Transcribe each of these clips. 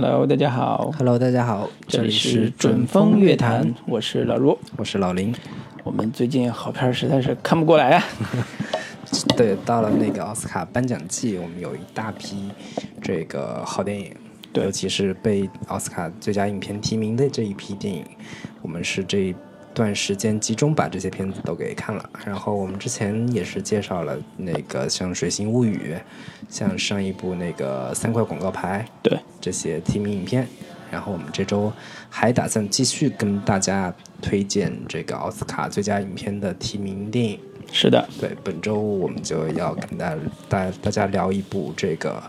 Hello，大家好，Hello，大家好，这里是准风乐坛，我是老卢。我是老林。我们最近好片儿实在是看不过来啊，对，到了那个奥斯卡颁奖季，我们有一大批这个好电影，对尤其是被奥斯卡最佳影片提名的这一批电影，我们是这一段时间集中把这些片子都给看了。然后我们之前也是介绍了那个像《水形物语》，像上一部那个《三块广告牌》，对，这些提名影片。然后我们这周还打算继续跟大家推荐这个奥斯卡最佳影片的提名电影。是的，对，本周我们就要跟大大大家聊一部这个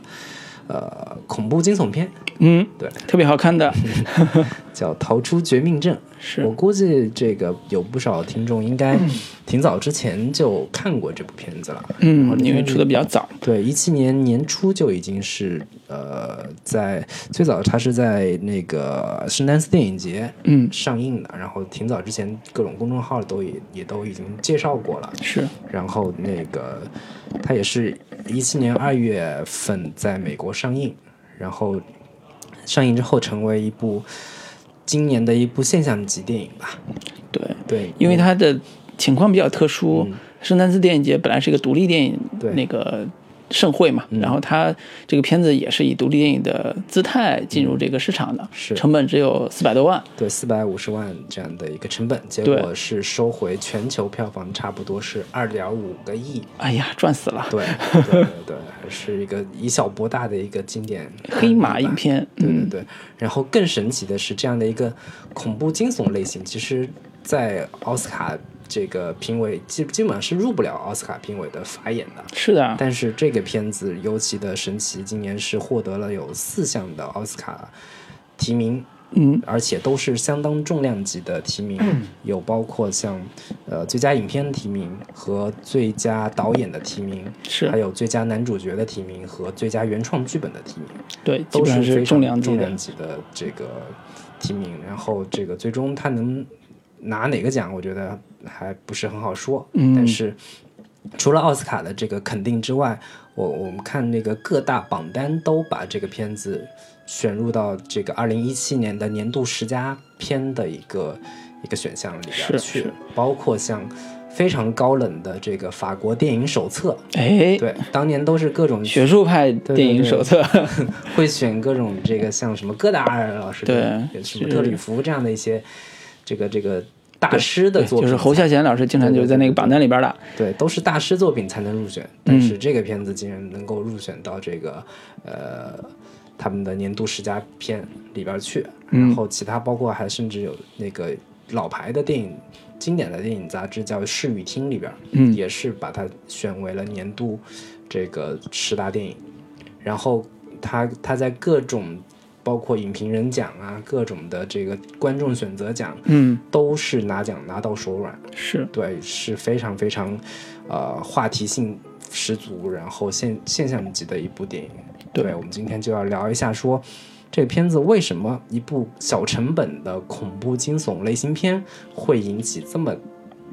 呃恐怖惊悚片，嗯，对，特别好看的 叫《逃出绝命镇》。是我估计这个有不少听众应该挺早之前就看过这部片子了。嗯，因为出的比较早，对，一七年年初就已经是呃，在最早它是在那个圣丹斯电影节嗯，上映的，然后挺早之前各种公众号都也也都已经介绍过了。是然后那个它也是一七年二月份在美国上映，然后上映之后成为一部今年的一部现象级电影吧。对，对，因为它的情况比较特殊，嗯圣丹斯电影节本来是一个独立电影那个盛会嘛，然后它这个片子也是以独立电影的姿态进入这个市场的，是。成本只有四百多万，对四百五十万这样的一个成本，结果是收回全球票房差不多是二点五个亿。哎呀，赚死了，对对对 对，还是一个以小博大的一个经典黑马影片，嗯，对对对，然后更神奇的是，这样的一个恐怖惊悚类型，其实，在奥斯卡这个评委基基本上是入不了奥斯卡评委的法眼的。是的，但是这个片子尤其的神奇，今年是获得了有四项的奥斯卡提名，嗯，而且都是相当重量级的提名，有包括像呃最佳影片的提名和最佳导演的提名，是还有最佳男主角的提名和最佳原创剧本的提名。对，都是非常重量，级的这个提名，然后这个最终他能拿哪个奖，我觉得还不是很好说。嗯。但是除了奥斯卡的这个肯定之外，我我们看那个各大榜单都把这个片子选入到这个二零一七年的年度十佳片的一个一个选项里边去，包括像。非常高冷的这个法国电影手册，哎，对，当年都是各种学术派对电影对手册，会选各种这个像什么戈达尔老师的对什么是特吕弗这样的一些这个这个大师的作品，就是侯孝贤老师经常就是在那个榜单里边的，对，都是大师作品才能入选，但是这个片子竟然能够入选到这个呃他们的年度十佳片里边去，然后其他包括还甚至有那个老牌的电影。经典的电影杂志叫《视与听》里边，嗯也是把它选为了年度这个十大电影。然后他他在各种包括影评人奖啊，各种的这个观众选择奖，嗯，都是拿奖拿到手软。是对，是非常非常呃话题性十足，然后现现象级的一部电影。对我们今天就要聊一下说。这个片子为什么一部小成本的恐怖惊悚类型片会引起这么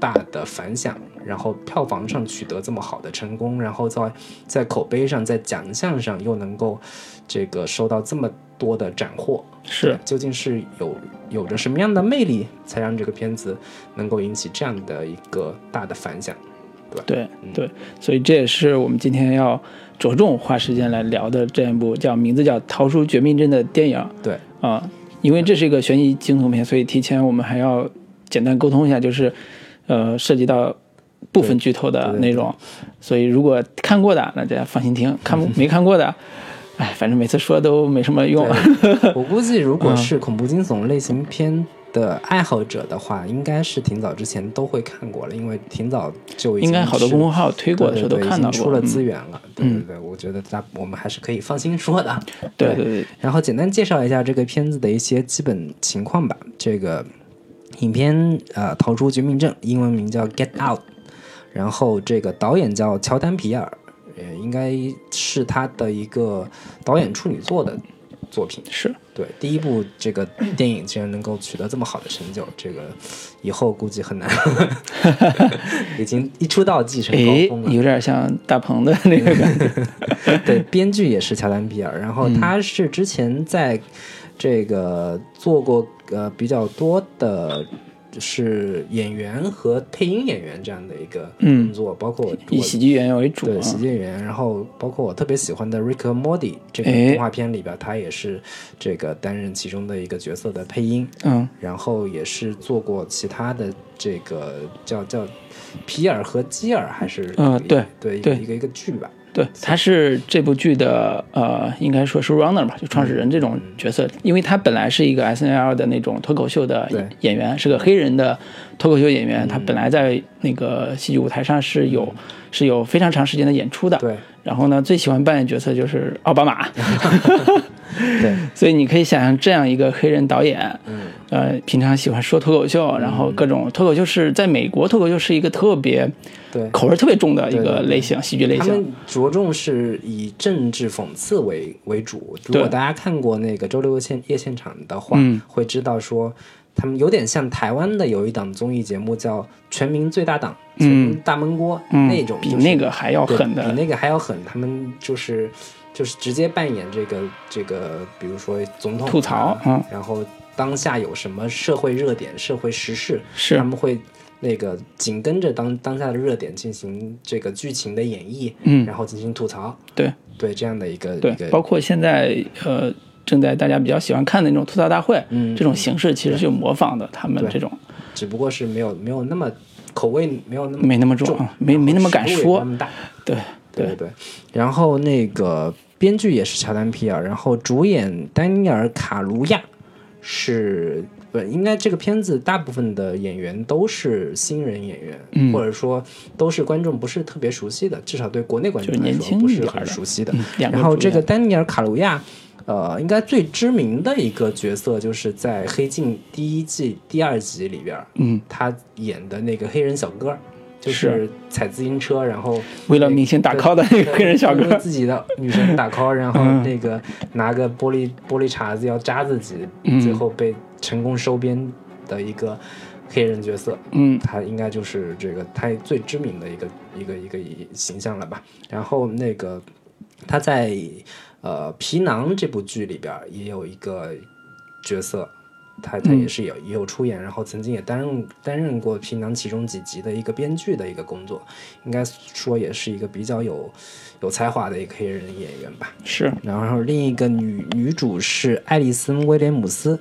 大的反响，然后票房上取得这么好的成功，然后在在口碑上、在奖项上又能够这个收到这么多的斩获？是，究竟是有有着什么样的魅力，才让这个片子能够引起这样的一个大的反响？对对对，所以这也是我们今天要着重花时间来聊的这样一部叫名字叫《逃出绝命镇》的电影。对，啊，因为这是一个悬疑惊悚片，所以提前我们还要简单沟通一下，就是呃涉及到部分剧透的内容，所以如果看过的，那大家放心听；看 没看过的，哎，反正每次说都没什么用。我估计如果是恐怖惊悚类型片的爱好者的话，应该是挺早之前都会看过了，因为挺早就应该好多公众号推过的时候都看到过。已经出了资嗯源了。对对对，我觉得大我们还是可以放心说的。对对对，然后简单介绍一下这个片子的一些基本情况吧。这个影片呃《逃出绝命镇》，英文名叫《Get Out》，然后这个导演叫乔丹皮尔，呃，应该是他的一个导演处女作的作品。是对，第一部这个电影竟然能够取得这么好的成就，这个以后估计很难，已经一出道即成高峰，了。有点像大鹏的那个感觉。对，编剧也是乔丹比尔，然后嗯他是之前在这个做过呃比较多的。是演员和配音演员这样的一个工作，包括以喜剧演员为主对啊。喜剧演员，然后包括我特别喜欢的《Rick and Morty》这个哎动画片里边，他也是这个担任其中的一个角色的配音，嗯，然后也是做过其他的这个叫叫皮尔和基尔还是嗯对对一个对一个一个剧吧，对，他是这部剧的呃，应该说是 runner 吧，就创始人这种角色，因为他本来是一个 S N L 的那种脱口秀的演员，是个黑人的脱口秀演员，他本来在那个戏剧舞台上是有是有非常长时间的演出的。对。然后呢，最喜欢扮演角色就是奥巴马，对，所以你可以想象这样一个黑人导演，嗯，呃，平常喜欢说脱口秀，然后各种脱口秀是在美国脱口秀是一个特别对。口味特别重的一个类型，喜剧类型。他们着重是以政治讽刺为为主。如果大家看过那个周六现夜现场的话，嗯会知道说他们有点像台湾的有一档综艺节目叫《全民最大档》，全民大闷锅、嗯那种、比就是那个还要狠的比那个还要狠。他们就是就是直接扮演这个这个，比如说总统、啊、吐槽嗯。然后当下有什么社会热点、社会时事，是。他们会那个紧跟着当当下的热点进行这个剧情的演绎，嗯。然后进行吐槽，对。对这样的一个对一个，包括现在呃正在大家比较喜欢看的那种吐槽大会，嗯。这种形式其实就模仿的他们这种。只不过是没有没有那么口味没有那么没那么重啊没没那么敢说。那么大，对。对对对。然后那个编剧也是乔丹皮尔，然后主演丹尼尔卡卢亚是不应该这个片子大部分的演员都是新人演员，嗯或者说都是观众不是特别熟悉的，至少对国内观众来说不是很熟悉的。嗯然后这个丹尼尔卡卢亚。呃，应该最知名的一个角色就是在《黑镜》第一季第二集里边，嗯，他演的那个黑人小哥，就是踩自行车，然后为了明星打 call 的那个黑人小哥自己的女生打 call，然后嗯那个拿个玻璃玻璃碴子要扎自己，嗯最后被成功收编的一个黑人角色，嗯他应该就是这个他最知名的一个一个一个形象了吧。然后那个他在呃《皮囊》这部剧里边也有一个角色。他他也是有也有出演，然后曾经也担任担任过《皮囊》其中几集的一个编剧的一个工作，应该说也是一个比较有有才华的一个黑人演员吧。是然后另一个女女主是爱丽森·威廉姆斯，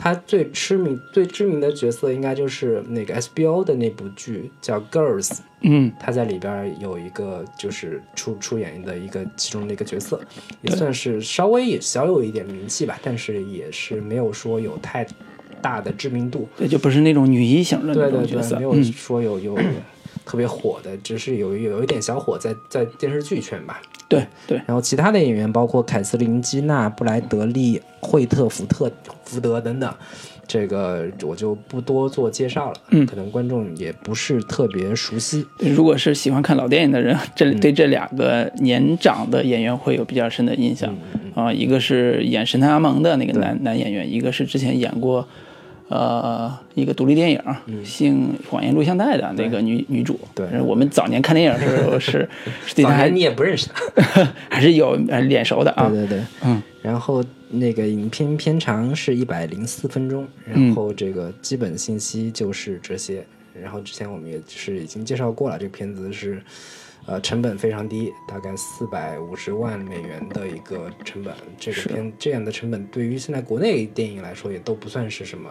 她最知名最知名的角色应该就是那个 SBO 的那部剧叫《Girls》，嗯他在里边有一个就是出出演的一个其中的一个角色，也算是稍微也小有一点名气吧，但是也是没有说有太大的知名度。对，就不是那种女一型的那对对对，种角色没，有嗯说有有特别火的，只是有有一点小火在在电视剧圈吧。对对，然后其他的演员包括凯瑟琳·基娜、布莱德利、惠特·福特、福德等等，这个我就不多做介绍了，嗯。可能观众也不是特别熟悉。如果是喜欢看老电影的人，这嗯。对这两个年长的演员会有比较深的印象。嗯啊、一个是演神探阿蒙的那个男男演员，一个是之前演过呃一个独立电影《性谎言录像带》的那个女女主。嗯对呃我们早年看电影的时候是 是对她还你也不认识她，还是有呃脸熟的啊。对对对，嗯。然后那个影片片长是一百零四分钟，嗯然后这个基本信息就是这些。然后之前我们也是已经介绍过了，这个片子是呃成本非常低，大概四百五十万美元的一个成本。这个片这样的成本对于现在国内电影来说也都不算是什么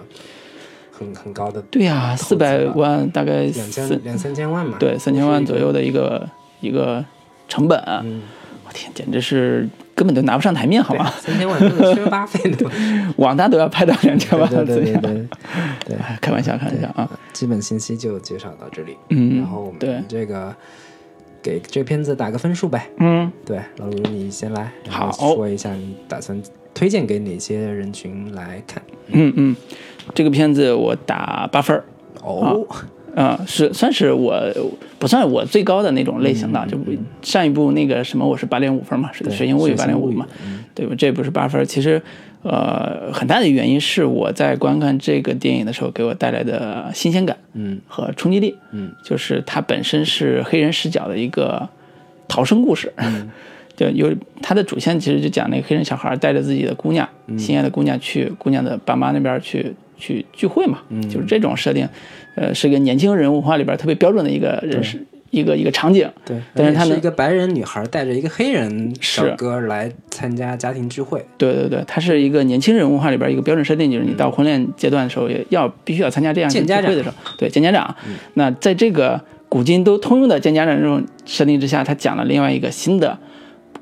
很很高的，对呀、四百万大概两千四两三千万嘛，对三千万左右的一个一个成本，嗯，我天，简直是根本都拿不上台面，好对吗？三千万都是宣发费的，网大都要拍到两千万对对。对对对。哎开玩笑，开玩笑啊。基本信息就介绍到这里，嗯然后我对们这个给这片子打个分数呗。嗯，对，老卢你先来，好说一下你打算推荐给哪些人群来看。嗯嗯，这个片子我打八分儿。哦，嗯，是算是我不算我最高的那种类型的，就上一部那个什么我是八点五分嘛，是《水形物语》八点五嘛，对吧？这不是八分，其实呃很大的原因是我在观看这个电影的时候给我带来的新鲜感，嗯。和冲击力，嗯，就是它本身是黑人视角的一个逃生故事，嗯。就有它的主线其实就讲那个黑人小孩带着自己的姑娘，嗯。心爱的姑娘去姑娘的爸妈那边去去聚会嘛，嗯。就是这种设定，呃，是个年轻人文化里边特别标准的一个人是一个一个场景，对，但是他呢而且是一个白人女孩带着一个黑人小哥来参加家庭聚会，对对对，它是一个年轻人文化里边一个标准设定，就是你到婚恋阶段的时候，也要必须要参加这样一个聚会的时候，对见家长。那在这个古今都通用的见家长这种设定之下，他讲了另外一个新的，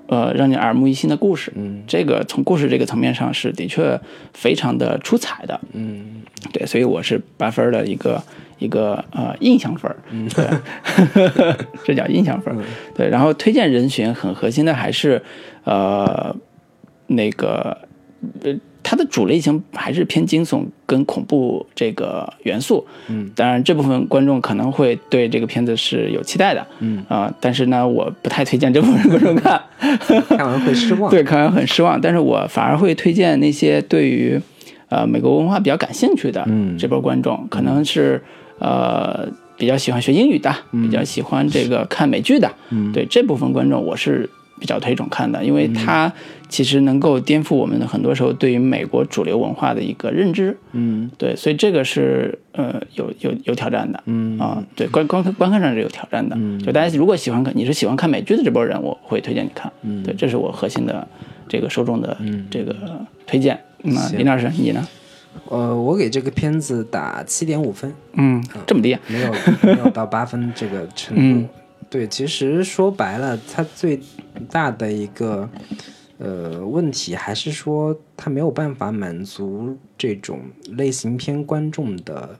呃，让你耳目一新的故事。嗯这个从故事这个层面上是的确非常的出彩的。嗯对，所以我是八分的一个一个呃印象分，嗯对，这叫印象分儿。对，然后推荐人群很核心的还是呃那个呃它的主类型还是偏惊悚跟恐怖这个元素。嗯，当然这部分观众可能会对这个片子是有期待的。嗯啊、但是呢，我不太推荐这部分观众看。看完会失望。对，看完很失望。但是我反而会推荐那些对于呃美国文化比较感兴趣的嗯这波观众，可能是呃比较喜欢学英语的，比较喜欢这个看美剧的。嗯对这部分观众，我是比较推崇看的，因为它其实能够颠覆我们很多时候对于美国主流文化的一个认知。嗯对，所以这个是呃有有有挑战的。嗯啊，对，观观观看上是有挑战的。嗯就大家如果喜欢看，你是喜欢看美剧的这波人，我会推荐你看。嗯对，这是我核心的这个受众的嗯这个推荐。那行林老师，你呢？呃，我给这个片子打七点五分，嗯，这么低啊？没有没有到八分这个程度。嗯对，其实说白了，它最大的一个呃问题还是说它没有办法满足这种类型片观众的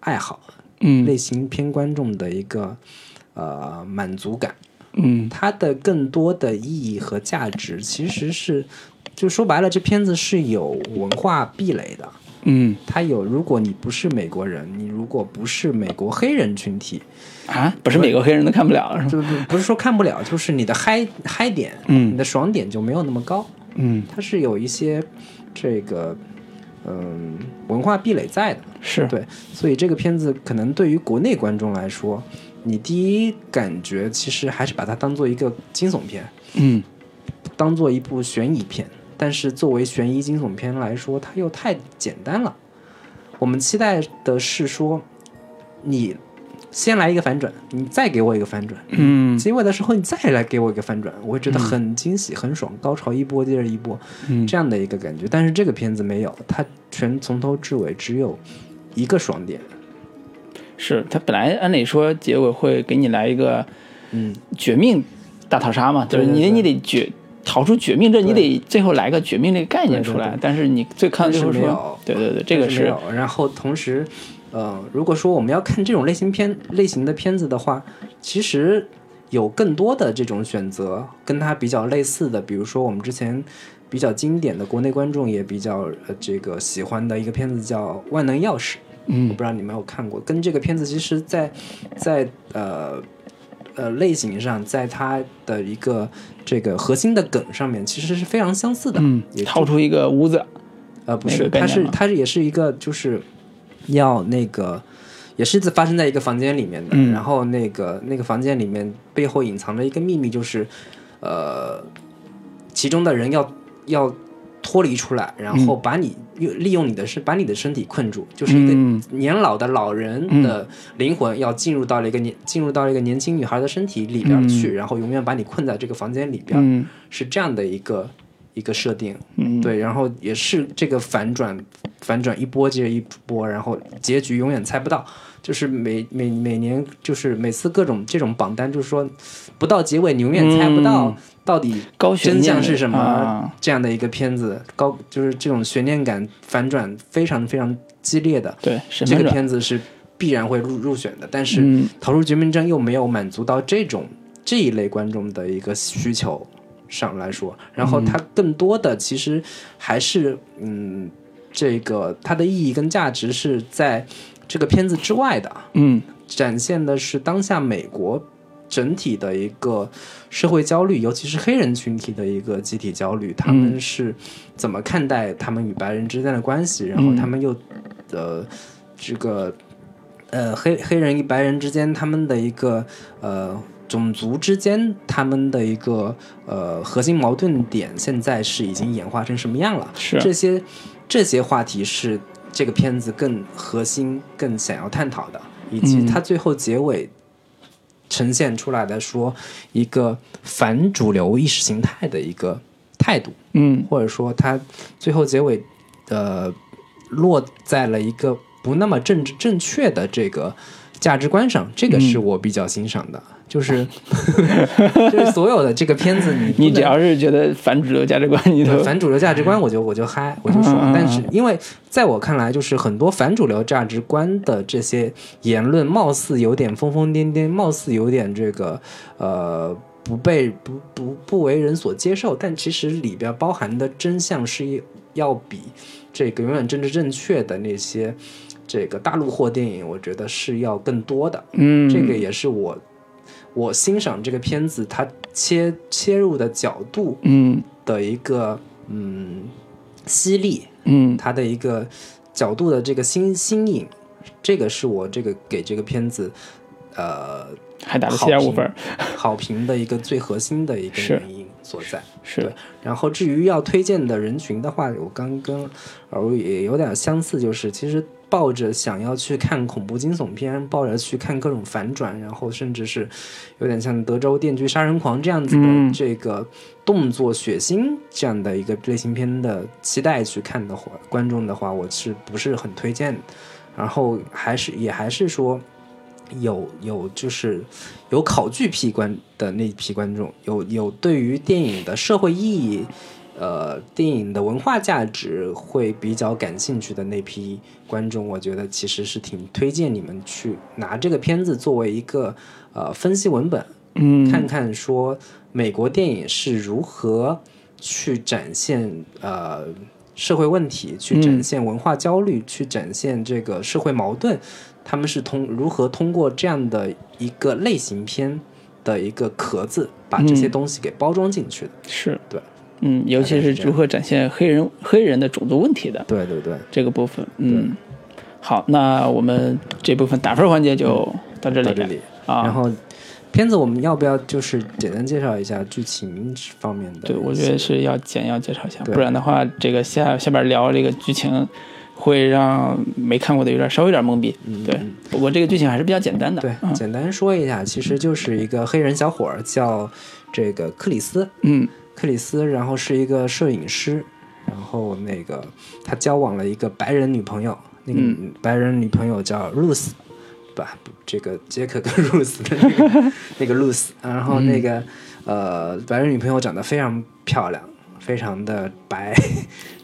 爱好，嗯类型片观众的一个呃满足感。嗯它的更多的意义和价值其实是，就说白了，这片子是有文化壁垒的。嗯它有，如果你不是美国人，你如果不是美国黑人群体，啊，不是每个黑人都看不了是不不是说看不了，就是你的嗨嗨点，嗯。你的爽点就没有那么高。嗯，它是有一些这个嗯文化壁垒在的，是。对，所以这个片子可能对于国内观众来说，你第一感觉其实还是把它当做一个惊悚片，嗯。当做一部悬疑片，但是作为悬疑惊悚片来说，它又太简单了。我们期待的是说，你先来一个反转，你再给我一个反转，嗯结尾的时候你再来给我一个反转，我会觉得很惊喜、很爽，高潮一波接着一波，嗯这样的一个感觉。但是这个片子没有，它全从头至尾只有一个爽点。是，他本来按理说结尾会给你来一个嗯，绝命大逃杀嘛，就是你你得绝逃出绝命，这你得最后来个绝命这个概念出来。对对对但是你最看到最后说但是没有，对对对，这个是。然后同时，呃，如果说我们要看这种类型片类型的片子的话，其实有更多的这种选择，跟它比较类似的，比如说我们之前比较经典的国内观众也比较呃这个喜欢的一个片子叫《万能钥匙》，嗯我嗯不知道你们有看过，跟这个片子其实在在呃呃类型上，在它的一个这个核心的梗上面，其实是非常相似的。嗯也，掏出一个屋子，呃，不是，它是它是也是一个就是要那个。也是发生在一个房间里面的，嗯。然后那个那个房间里面背后隐藏着一个秘密，就是，呃，其中的人要要脱离出来，然后把你用利用你的身把你的身体困住，就是一个嗯。年老的老人的灵魂要进入到了一个年进入到了一个年轻女孩的身体里边去，然后永远把你困在这个房间里边，嗯。是这样的一个一个设定。嗯，对，然后也是这个反转，反转一波接着一波，然后结局永远猜不到。就是每每每年，就是每次各种这种榜单，就是说不到结尾，你永远猜不到到底高悬念真相是什么。啊这样的一个片子，高就是这种悬念感反转非常非常激烈的，对，神这个，片子是必然会入入选的。但是《嗯逃出绝命镇》又没有满足到这种这一类观众的一个需求上来说，然后它更多的其实还是嗯，这个它的意义跟价值是在这个片子之外的。嗯展现的是当下美国整体的一个社会焦虑，尤其是黑人群体的一个集体焦虑。他们是怎么看待他们与白人之间的关系？然后他们又呃这个呃黑黑人与白人之间他们的一个呃。种族之间他们的一个呃核心矛盾点，现在是已经演化成什么样了？是这些这些话题是这个片子更核心、更想要探讨的，以及它最后结尾呈现出来的说一个反主流意识形态的一个态度，嗯，或者说它最后结尾呃落在了一个不那么政治正确的这个价值观上，这个是我比较欣赏的。就是 就是所有的这个片子，你你只要是觉得反主流价值观，你都反主流价值观，我就我就嗨，我就爽。但是因为在我看来，就是很多反主流价值观的这些言论，貌似有点疯疯癫癫，貌似有点这个呃不被不不不为人所接受，但其实里边包含的真相是要比这个永远政治正确的那些这个大陆货电影，我觉得是要更多的。嗯，这个也是我。我欣赏这个片子，它切切入的角度，嗯，的一个嗯犀利，嗯，它的一个角度的这个新新颖，这个是我这个给这个片子呃还打了七点五分 好评的一个最核心的一个原因所在。是，然后至于要推荐的人群的话，我刚跟耳朵也有点相似，就是其实。抱着想要去看恐怖惊悚片，抱着去看各种反转，然后甚至是有点像《德州电锯杀人狂》这样子的这个动作血腥这样的一个类型片的期待去看的话，观众的话，我是不是很推荐？然后还是也还是说有有就是有考据批观的那批观众，有有对于电影的社会意义。呃，电影的文化价值会比较感兴趣的那批观众，我觉得其实是挺推荐你们去拿这个片子作为一个呃分析文本，嗯，看看说美国电影是如何去展现呃社会问题，去展现文化焦虑，去展现这个社会矛盾，他们是通如何通过这样的一个类型片的一个壳子，把这些东西给包装进去的，是。对。嗯，尤其是如何展现黑人 黑人的种族问题的，对对对，这个部分，嗯，好，那我们这部分打分环节就到这里，到这里。啊。然后，片子我们要不要就是简单介绍一下剧情方面的？对，我觉得是要简要介绍一下，不然的话，这个下下边聊这个剧情会让没看过的有点稍微有点懵逼。对，不过这个剧情还是比较简单的。对，简单说一下，其实就是一个黑人小伙儿叫这个克里斯，嗯。克里斯，然后是一个摄影师，然后那个他交往了一个白人女朋友，那个白人女朋友叫 Ruth，吧，这个杰克跟 Ruth 的那个 那个 Ruth，然后那个呃白人女朋友长得非常漂亮，非常的白，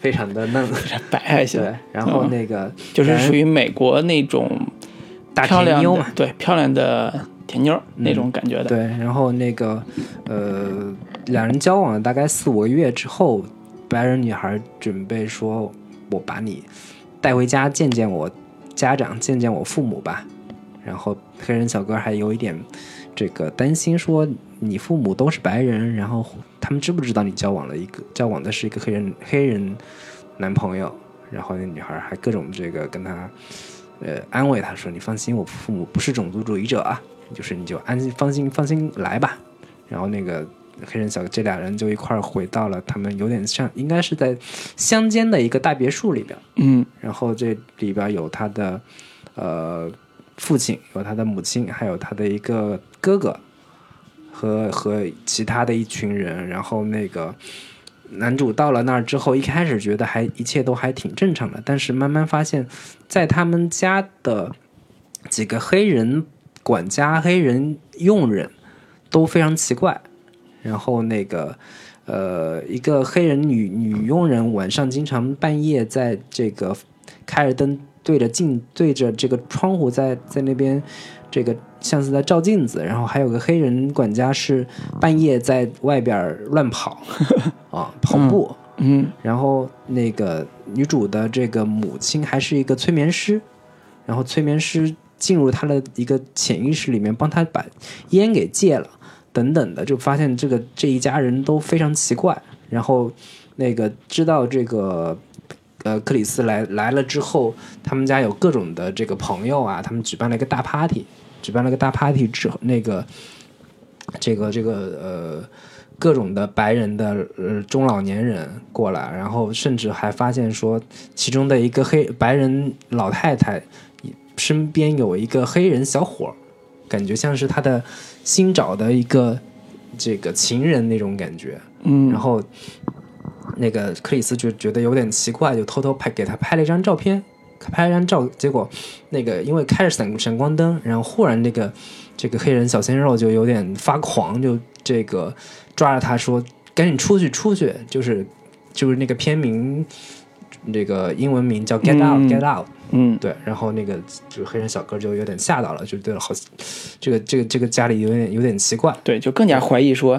非常的嫩，白还 行。对，然后那个就是属于美国那种大甜妞嘛，对，漂亮的甜妞那种感觉的。对，然后那个呃。两人交往了大概四五个月之后，白人女孩准备说：“我把你带回家见见我家长，见见我父母吧。”然后黑人小哥还有一点这个担心，说：“你父母都是白人，然后他们知不知道你交往了一个交往的是一个黑人黑人男朋友？”然后那女孩还各种这个跟他呃安慰他说：“你放心，我父母不是种族主义者啊，就是你就安心放心放心来吧。”然后那个。黑人小哥这俩人就一块儿回到了他们有点像，应该是在乡间的一个大别墅里边。嗯，然后这里边有他的呃父亲，有他的母亲，还有他的一个哥哥和和其他的一群人。然后那个男主到了那儿之后，一开始觉得还一切都还挺正常的，但是慢慢发现，在他们家的几个黑人管家、黑人佣人都非常奇怪。然后那个，呃，一个黑人女女佣人晚上经常半夜在这个开着灯对着镜对着这个窗户在在那边这个像是在照镜子。然后还有个黑人管家是半夜在外边乱跑 啊跑步。嗯。然后那个女主的这个母亲还是一个催眠师，然后催眠师进入她的一个潜意识里面，帮她把烟给戒了，等等的，就发现这个这一家人都非常奇怪。然后那个知道这个呃克里斯来来了之后，他们家有各种的这个朋友啊，他们举办了一个大 party，举办了个大 party 之后，那个这个这个呃。各种的白人的呃中老年人过来，然后甚至还发现说，其中的一个黑白人老太太身边有一个黑人小伙儿，感觉像是他的新找的一个这个情人那种感觉。嗯，然后那个克里斯就觉得有点奇怪，就偷偷拍给他拍了一张照片，拍了一张照，结果那个因为开着闪闪光灯，然后忽然那个这个黑人小鲜肉就有点发狂，就这个。抓着他说：“赶紧出去，出去！”就是就是那个片名，这个英文名叫《Get Out》，Get Out。嗯，对。然后那个就是黑人小哥就有点吓到了，就对了，好，这个这个这个家里有点有点奇怪。对，就更加怀疑说，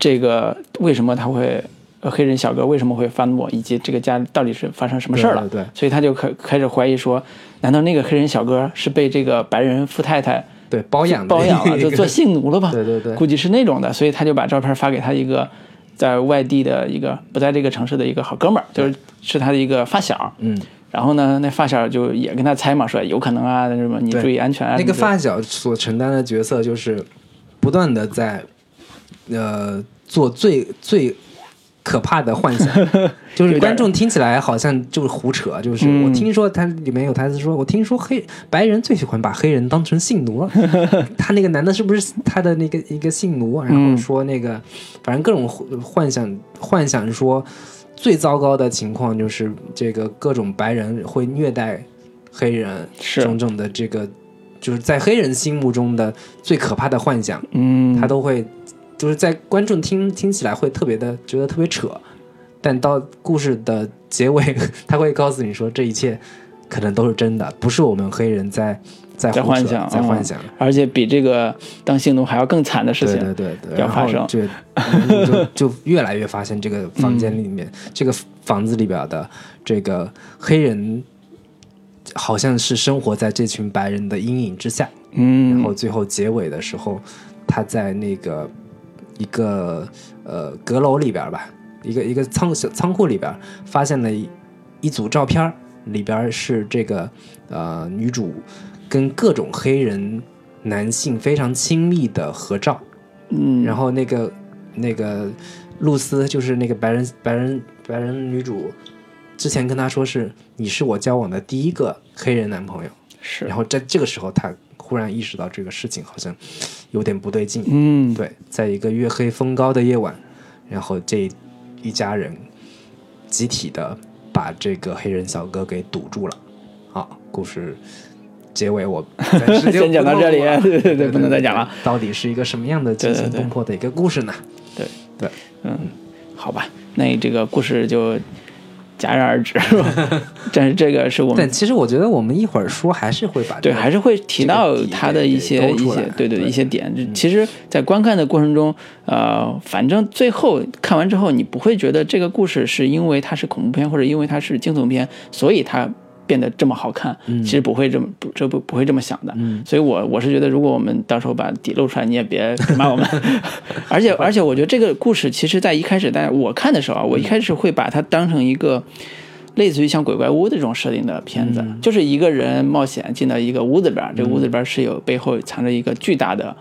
这个为什么他会黑人小哥为什么会发怒，以及这个家到底是发生什么事儿了？对。所以他就开开始怀疑说，难道那个黑人小哥是被这个白人富太太？对，包养包养了，就做性奴了吧？对对对，估计是那种的，所以他就把照片发给他一个在外地的一个不在这个城市的一个好哥们儿，就是是他的一个发小。嗯，然后呢，那发小就也跟他猜嘛，说有可能啊，什么你注意安全啊。那个发小所承担的角色就是不断的在呃做最最。可怕的幻想，就是观众听起来好像就是胡扯。就是我听说他里面有台词说，我听说黑白人最喜欢把黑人当成性奴了。他那个男的是不是他的那个一个性奴？然后说那个，反正各种幻想，幻想说最糟糕的情况就是这个各种白人会虐待黑人，种种的这个就是在黑人心目中的最可怕的幻想。嗯，他都会。就是在观众听听起来会特别的觉得特别扯，但到故事的结尾，他会告诉你说这一切可能都是真的，不是我们黑人在在幻想，在幻想，而且比这个当性奴还要更惨的事情，对对对，要发生，就就 就越来越发现这个房间里面，这个房子里边的这个黑人好像是生活在这群白人的阴影之下，嗯，然后最后结尾的时候，他在那个。一个呃阁楼里边吧，一个一个仓小仓库里边，发现了一一组照片，里边是这个呃女主跟各种黑人男性非常亲密的合照，嗯，然后那个那个露丝就是那个白人白人白人女主，之前跟他说是你是我交往的第一个黑人男朋友，是，然后在这个时候他。忽然意识到这个事情好像有点不对劲。嗯，对，在一个月黑风高的夜晚，然后这一家人集体的把这个黑人小哥给堵住了。好，故事结尾我 先讲到这里，对对对，不能再讲了。到底是一个什么样的惊心动魄的一个故事呢？对对，嗯，好吧，那这个故事就。戛然而止，是吧？但是这个是我们。但其实我觉得我们一会儿说还是会把对，还是会提到他的一些一些对对一些点。其实，在观看的过程中，呃，反正最后看完之后，你不会觉得这个故事是因为它是恐怖片或者因为它是惊悚片，所以它。变得这么好看，其实不会这么不这不不会这么想的，所以我我是觉得，如果我们到时候把底露出来，你也别骂我们。而 且 而且，我觉得这个故事其实，在一开始，但我看的时候啊，我一开始会把它当成一个类似于像鬼怪屋的这种设定的片子，就是一个人冒险进到一个屋子里边，这个屋子里边是有背后藏着一个巨大的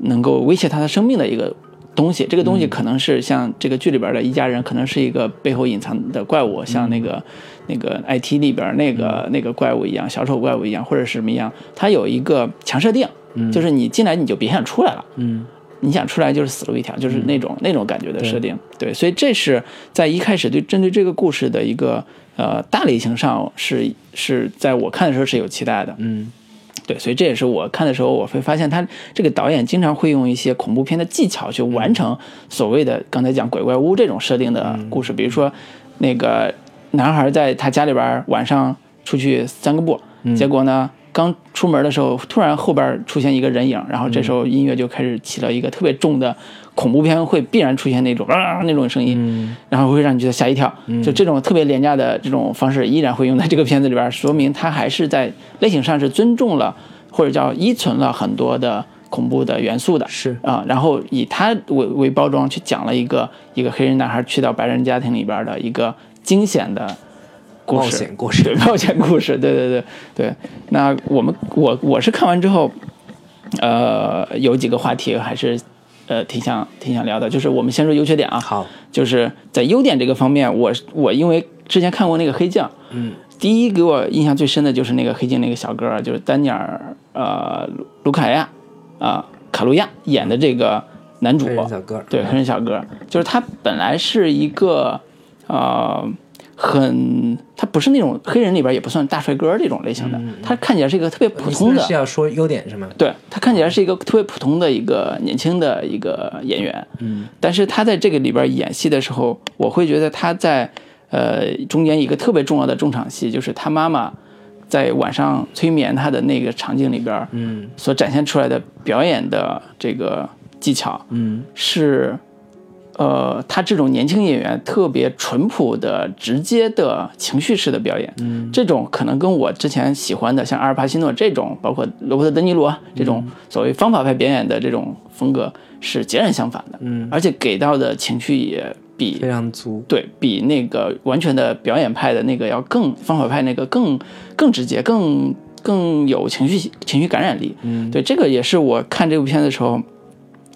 能够威胁他的生命的一个东西，这个东西可能是像这个剧里边的一家人，可能是一个背后隐藏的怪物，像那个。那个 IT 里边那个那个怪物一样，小丑怪物一样，或者是什么一样，它有一个强设定，就是你进来你就别想出来了，嗯，你想出来就是死路一条，就是那种那种感觉的设定，对，所以这是在一开始对针对这个故事的一个呃大类型上是是在我看的时候是有期待的，嗯，对，所以这也是我看的时候我会发现他这个导演经常会用一些恐怖片的技巧去完成所谓的刚才讲鬼怪屋这种设定的故事，比如说那个。男孩在他家里边晚上出去散个步，结果呢，刚出门的时候，突然后边出现一个人影，然后这时候音乐就开始起了一个特别重的恐怖片会必然出现那种啊那种声音，然后会让你觉得吓一跳。就这种特别廉价的这种方式，依然会用在这个片子里边，说明他还是在类型上是尊重了或者叫依存了很多的恐怖的元素的。是啊，然后以他为为包装去讲了一个一个黑人男孩去到白人家庭里边的一个惊险的。故冒事险故事对冒险故事，对对对对。那我们我我是看完之后，呃，有几个话题还是呃挺想挺想聊的，就是我们先说优缺点啊。好，就是在优点这个方面，我我因为之前看过那个黑镜，嗯，第一给我印象最深的就是那个黑镜那个小哥，就是丹尼尔呃卢卡亚啊、卡路亚演的这个男主，小哥，对，黑人小哥，就是他本来是一个呃很，他不是那种黑人里边也不算大帅哥这种类型的，他看起来是一个特别普通的是，要说优点是吗？对他看起来是一个特别普通的一个年轻的一个演员，嗯，但是他在这个里边演戏的时候，我会觉得他在呃中间一个特别重要的重场戏，就是他妈妈在晚上催眠他的那个场景里边，嗯。所展现出来的表演的这个技巧，嗯。是，呃，他这种年轻演员特别淳朴的、直接的情绪式的表演，嗯，这种可能跟我之前喜欢的像阿尔帕西诺这种，包括罗伯特·德尼罗啊这种所谓方法派表演的这种风格是截然相反的，嗯，而且给到的情绪也比非常足，对比那个完全的表演派的那个要更方法派那个更更直接、更更有情绪情绪感染力。嗯，对，这个也是我看这部片的时候，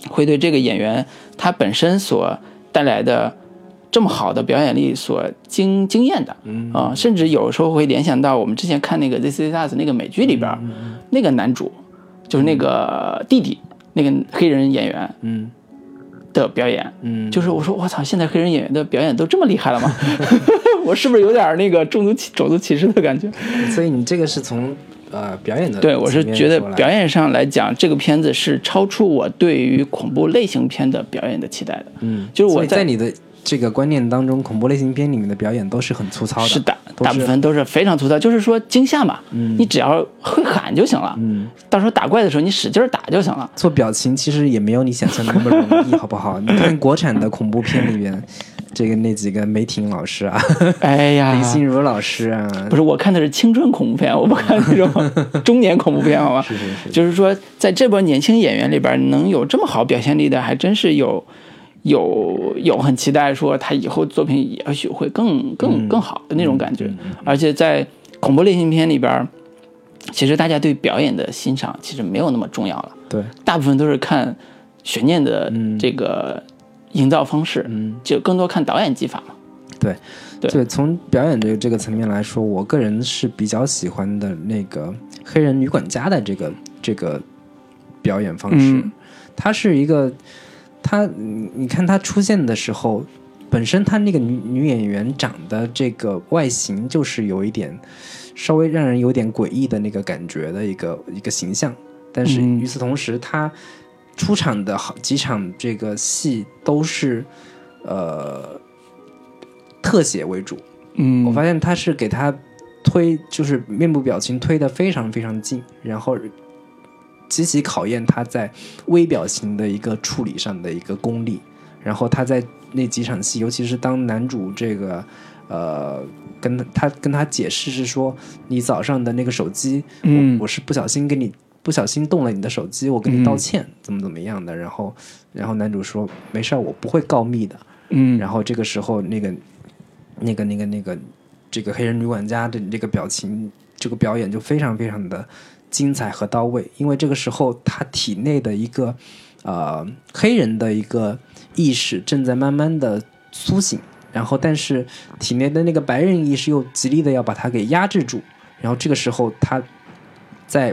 会对这个演员他本身所带来的这么好的表演力所惊惊艳的。嗯啊、甚至有时候会联想到我们之前看那个《This Is Us》那个美剧里边，那个男主就是那个弟弟，那个黑人演员嗯的表演。嗯，就是我说我操，现在黑人演员的表演都这么厉害了吗？我是不是有点那个种族歧种族歧视的感觉？所以你这个是从呃表演的对，我是觉得表演上来讲，这个片子是超出我对于恐怖类型片的表演的期待的。嗯，就是我在你的这个观念当中，恐怖类型片里面的表演都是很粗糙的，是的，是大部分都是非常粗糙，就是说惊吓嘛，你只要会喊就行了。嗯，到时候打怪的时候你使劲儿打就行了。做表情其实也没有你想象的那么容易，好不好？你看国产的恐怖片里边，这个那几个梅婷老师啊，哎呀，林心如老师啊，不是我看的是青春恐怖片，我不看那种 中年恐怖片，好吧？是是是，就是说，在这波年轻演员里边，能有这么好表现力的，还真是有，有有很期待说他以后作品也许会更更更好的那种感觉。而且在恐怖类型片里边，其实大家对表演的欣赏其实没有那么重要了，对，大部分都是看悬念的这个营造方式，嗯，就更多看导演技法嘛。对对，从表演这个这个层面来说，我个人是比较喜欢的那个黑人女管家的这个这个表演方式。嗯她是一个，她你你看她出现的时候，本身她那个女女演员长的这个外形就是有一点稍微让人有点诡异的那个感觉的一个一个形象，但是嗯与此同时，她出场的好几场这个戏都是呃特写为主。嗯，我发现他是给他推，就是面部表情推的非常非常近，然后极其考验他在微表情的一个处理上的一个功力。然后他在那几场戏，尤其是当男主这个呃跟他他跟他解释是说，你早上的那个手机，嗯我我是不小心给你不小心动了你的手机，我跟你道歉，怎么怎么样的。然后然后男主说没事儿，我不会告密的。嗯，然后这个时候，那个、那个、那个、那个，这个黑人女管家的这个表情，这个表演就非常非常的精彩和到位。因为这个时候，他体内的一个呃黑人的一个意识正在慢慢的苏醒，然后但是体内的那个白人意识又极力的要把他给压制住。然后这个时候，他在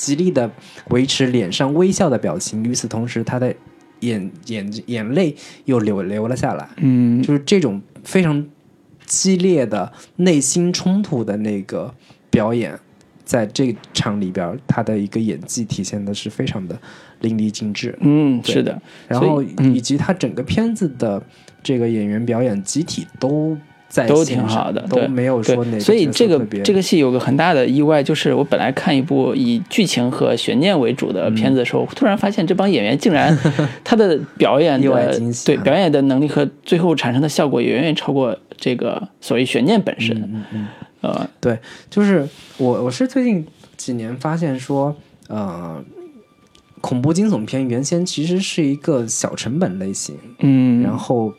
极力的维持脸上微笑的表情，与此同时，他的眼眼眼泪又流流了下来，嗯就是这种非常激烈的内心冲突的那个表演，在这场里边，他的一个演技体现的是非常的淋漓尽致。嗯，是的，然后以及他整个片子的这个演员表演集体都在都挺好的，都对没有说哪对，所以这个这个戏有个很大的意外，就是我本来看一部以剧情和悬念为主的片子的时候，突然发现这帮演员竟然 他的表演意外的惊喜啊对表演的能力和最后产生的效果也远远超过这个所谓悬念本身。嗯嗯，呃，对，就是我我是最近几年发现说，呃，恐怖惊悚片原先其实是一个小成本类型，嗯，然后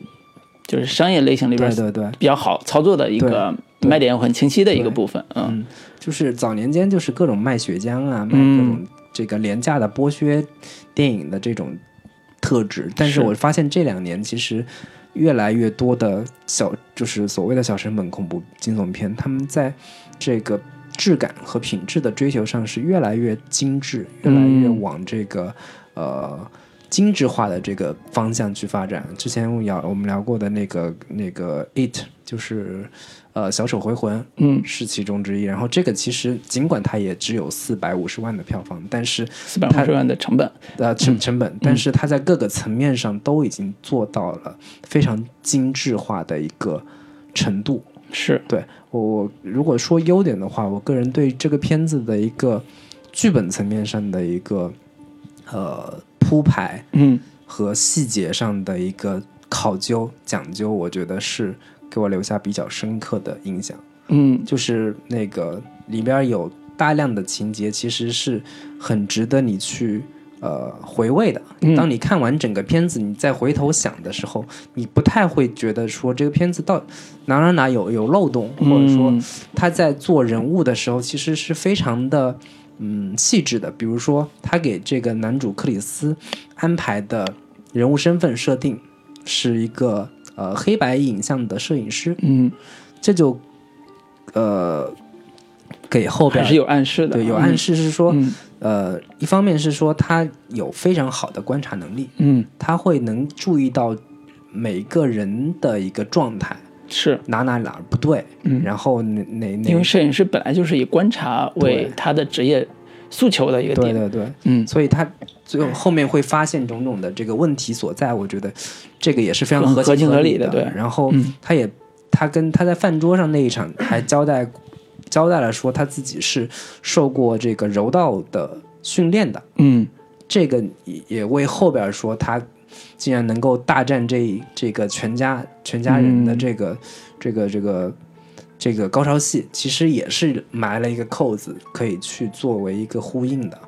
就是商业类型里边对对对，比较好操作的一个卖点很清晰的一个部分。嗯嗯，就是早年间就是各种卖血浆啊，卖嗯各种这个廉价的剥削电影的这种特质，但是是我发现这两年其实越来越多的小就是所谓的小成本恐怖惊悚片，他们在这个质感和品质的追求上是越来越精致，越来越嗯往这个、呃。精致化的这个方向去发展。之前我聊我们聊过的那个那个 It，就是呃小丑回魂，嗯，是其中之一。然后这个其实尽管它也只有四百五十万的票房，但是四百五十万的成本。呃成成本，但是它在各个层面上都已经做到了非常精致化的一个程度。是，对我我如果说优点的话，我个人对这个片子的一个剧本层面上的一个呃铺排嗯和细节上的一个考究讲究，我觉得是给我留下比较深刻的印象。嗯就是那个里边有大量的情节，其实是很值得你去呃回味的。嗯当你看完整个片子，你再回头想的时候，你不太会觉得说这个片子到哪哪哪有有漏洞，或者说嗯他在做人物的时候，其实是非常的嗯细致的。比如说，他给这个男主克里斯安排的人物身份设定是一个呃黑白影像的摄影师，嗯，这就呃给后边还是有暗示的。对有暗示是说，嗯呃，一方面是说他有非常好的观察能力，嗯，他会能注意到每个人的一个状态，是，哪哪哪不对，嗯。然后哪哪因为，摄影师本来就是以观察为他的职业诉求的一个点。对对。对，嗯，所以他最后后面会发现种种的这个问题所在，我觉得这个也是非常合情合理理的。对。然后嗯。他也他跟他在饭桌上那一场还交代交代了说他自己是受过这个柔道的训练的，嗯。这个也也为后边说他竟然能够大战这这个全家全家人的嗯。这个、这个这个这个高潮戏，其实也是埋了一个扣子，可以去作为一个呼应的。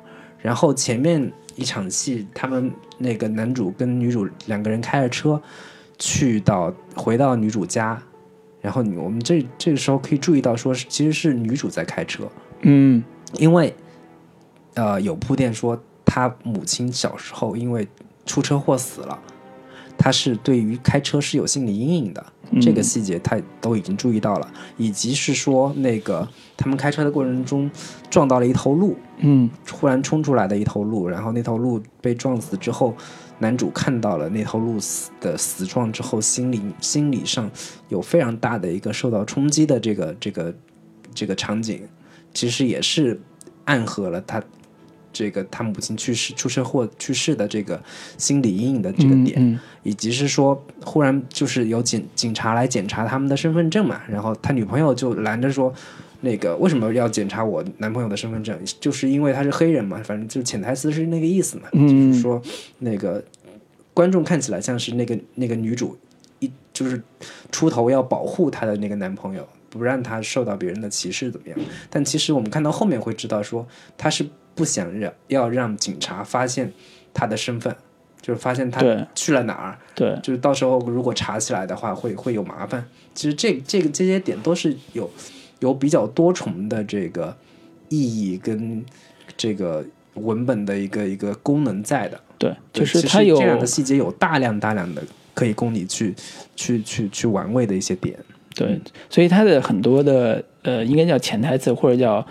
然后前面一场戏，他们那个男主跟女主两个人开着车去到回到女主家，然后你我们这这个时候可以注意到说，是其实是女主在开车，嗯。因为呃有铺垫说他母亲小时候因为出车祸死了，他是对于开车是有心理阴影的，嗯。这个细节他都已经注意到了，以及是说那个他们开车的过程中撞到了一头鹿，嗯。突然冲出来的一头鹿，然后那头鹿被撞死之后，男主看到了那头鹿死的死状之后，心理心理上有非常大的一个受到冲击的这个这个这个场景，其实也是暗合了他这个他母亲去世出车祸去世的这个心理阴影的这个点，嗯以及是说忽然就是有警警察来检查他们的身份证嘛，然后他女朋友就拦着说。那个为什么要检查我男朋友的身份证？就是因为他是黑人嘛，反正就是潜台词是那个意思嘛，嗯就是说那个观众看起来像是那个那个女主一就是出头要保护她的那个男朋友，不让他受到别人的歧视怎么样？但其实我们看到后面会知道说，他是不想让要让警察发现他的身份，就是发现他去了哪儿，对，就是到时候如果查起来的话会会有麻烦。其实这这个这些点都是有有比较多重的这个意义跟这个文本的一个一个功能在的。对，就是它有这样的细节有大量大量的可以供你去去去去玩味的一些点。对，所以它的很多的呃，应该叫潜台词或者叫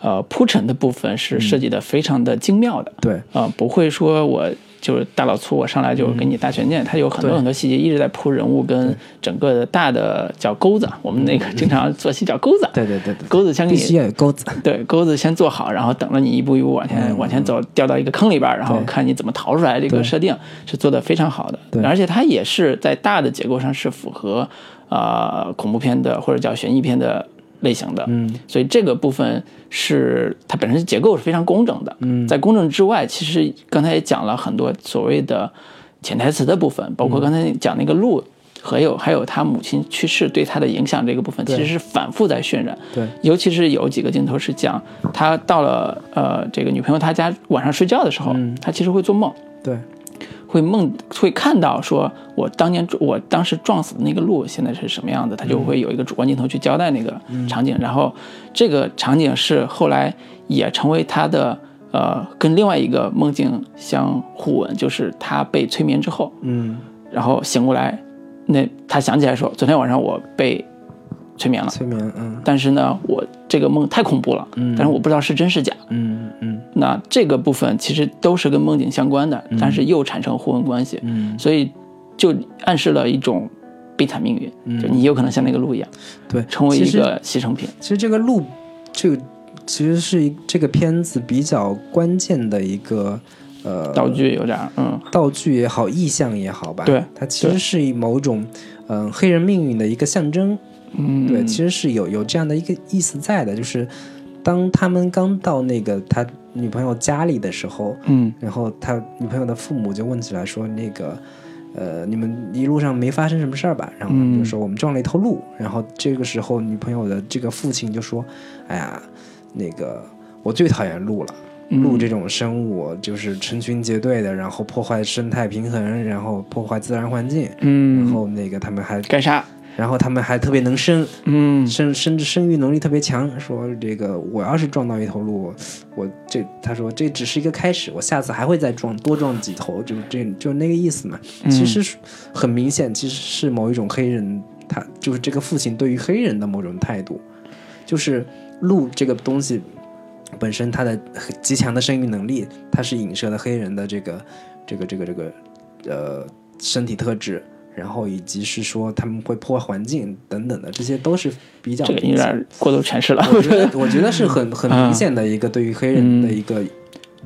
呃铺陈的部分是设计的非常的精妙的。对，啊、不会说我就是大老粗，我上来就给你大悬念，它有很多很多细节一直在铺人物跟整个的大的叫钩子，我们那个经常做戏叫钩子，对对对对，钩子先给必须你要有钩子。对钩子先做好，然后等着你一步一步往前往前走，掉到一个坑里边，然后看你怎么逃出来。这个设定是做的非常好的，对。而且它也是在大的结构上是符合呃恐怖片的或者叫悬疑片的类型的，嗯，所以这个部分是它本身结构是非常工整的，嗯，在工整之外，其实刚才也讲了很多所谓的潜台词的部分，包括刚才讲那个路。还有还有他母亲去世对他的影响这个部分，其实是反复在渲染。对，尤其是有几个镜头是讲他到了呃这个女朋友她家晚上睡觉的时候，他其实会做梦，对，会梦会看到说我当年我当时撞死的那个路现在是什么样子，他就会有一个主观镜头去交代那个场景，然后这个场景是后来也成为他的呃跟另外一个梦境相互吻，就是他被催眠之后，嗯，然后醒过来，那他想起来说昨天晚上我被催眠了。催眠，嗯但是呢，我这个梦太恐怖了，嗯但是我不知道是真是假。嗯嗯那这个部分其实都是跟梦境相关的，但是又产生互文关系，嗯，所以就暗示了一种悲惨命运，就你有可能像那个鹿一样，对，成为一个牺牲品。其实这个鹿，这个其实是一这个片子比较关键的一个呃道具有点儿，嗯，道具也好，意象也好吧，对它其实是以某种嗯、呃黑人命运的一个象征，嗯，对，其实是有有这样的一个意思在的，就是当他们刚到那个他女朋友家里的时候，嗯然后他女朋友的父母就问起来说那个。呃，你们一路上没发生什么事儿吧？然后就说我们撞了一头鹿。然后这个时候，女朋友的这个父亲就说：“哎呀，那个我最讨厌鹿了。鹿这种生物就是成群结队的，然后破坏生态平衡，然后破坏自然环境。嗯然嗯，后那个他们还，该杀，然后他们还特别能生，嗯生生生育能力特别强。说这个我要是撞到一头鹿，我这他说这只是一个开始，我下次还会再撞多撞几头，就是这就那个意思嘛。其实很明显，其实是某一种黑人，他就是这个父亲对于黑人的某种态度，就是鹿这个东西本身它的极强的生育能力，它是影射了黑人的这个这个这个这个呃身体特质。然后以及是说他们会破坏环境等等的，这些都是比较这个有点过度诠释了。我觉得 我觉得是很很嗯明显的一个对于黑人的一个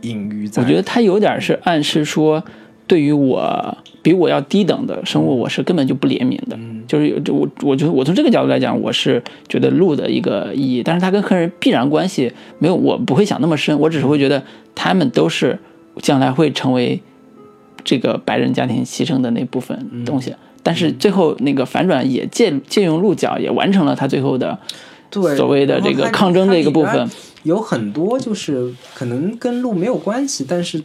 隐喻在。我觉得他有点是暗示说，对于我比我要低等的生物，我是根本就不怜悯的。就是有我，我觉得我从这个角度来讲，我是觉得鹿的一个意义，但是它跟黑人必然关系没有，我不会想那么深，我只是会觉得他们都是将来会成为这个白人家庭牺牲的那部分东西。但是最后那个反转也借借用鹿角，也完成了他最后的对所谓的这个抗争的一个部分。有很多就是可能跟鹿没有关系，但是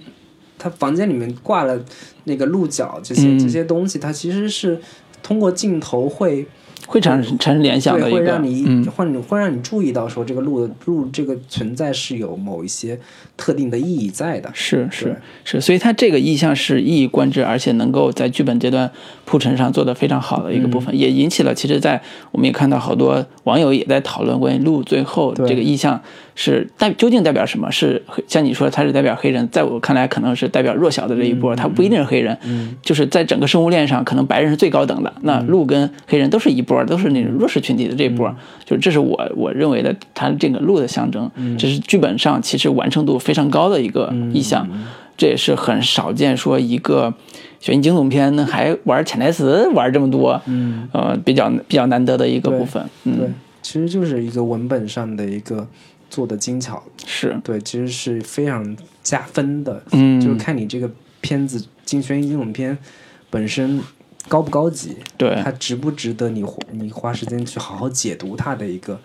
他房间里面挂了那个鹿角这些、嗯这些东西，它其实是通过镜头会会产生产生联想的对一个，会让你、嗯，会让你会让你注意到说这个路的路这个存在是有某一些特定的意义在的。是是是，所以它这个意象是一以贯之，而且能够在剧本阶段铺陈上做得非常好的一个部分，也引起了其实，在我们也看到好多网友也在讨论关于鹿最后这个意象是代究竟代表什么？是像你说它是代表黑人，在我看来可能是代表弱小的这一波，它不一定是黑人，就是在整个生物链上，可能白人是最高等的，那鹿跟黑人都是一波，都是那种弱势群体的这一波，就是这是我我认为的它这个鹿的象征，这是剧本上其实完成度非常高的一个意象，这也是很少见说一个悬疑惊悚片还玩潜台词玩这么多，嗯，呃，比较比较难得的一个部分，对嗯，，其实就是一个文本上的一个做的精巧，是，对，其实是非常加分的。嗯，就是看你这个片子精悬疑惊悚片本身高不高级，对。它值不值得你花你花时间去好好解读它的一个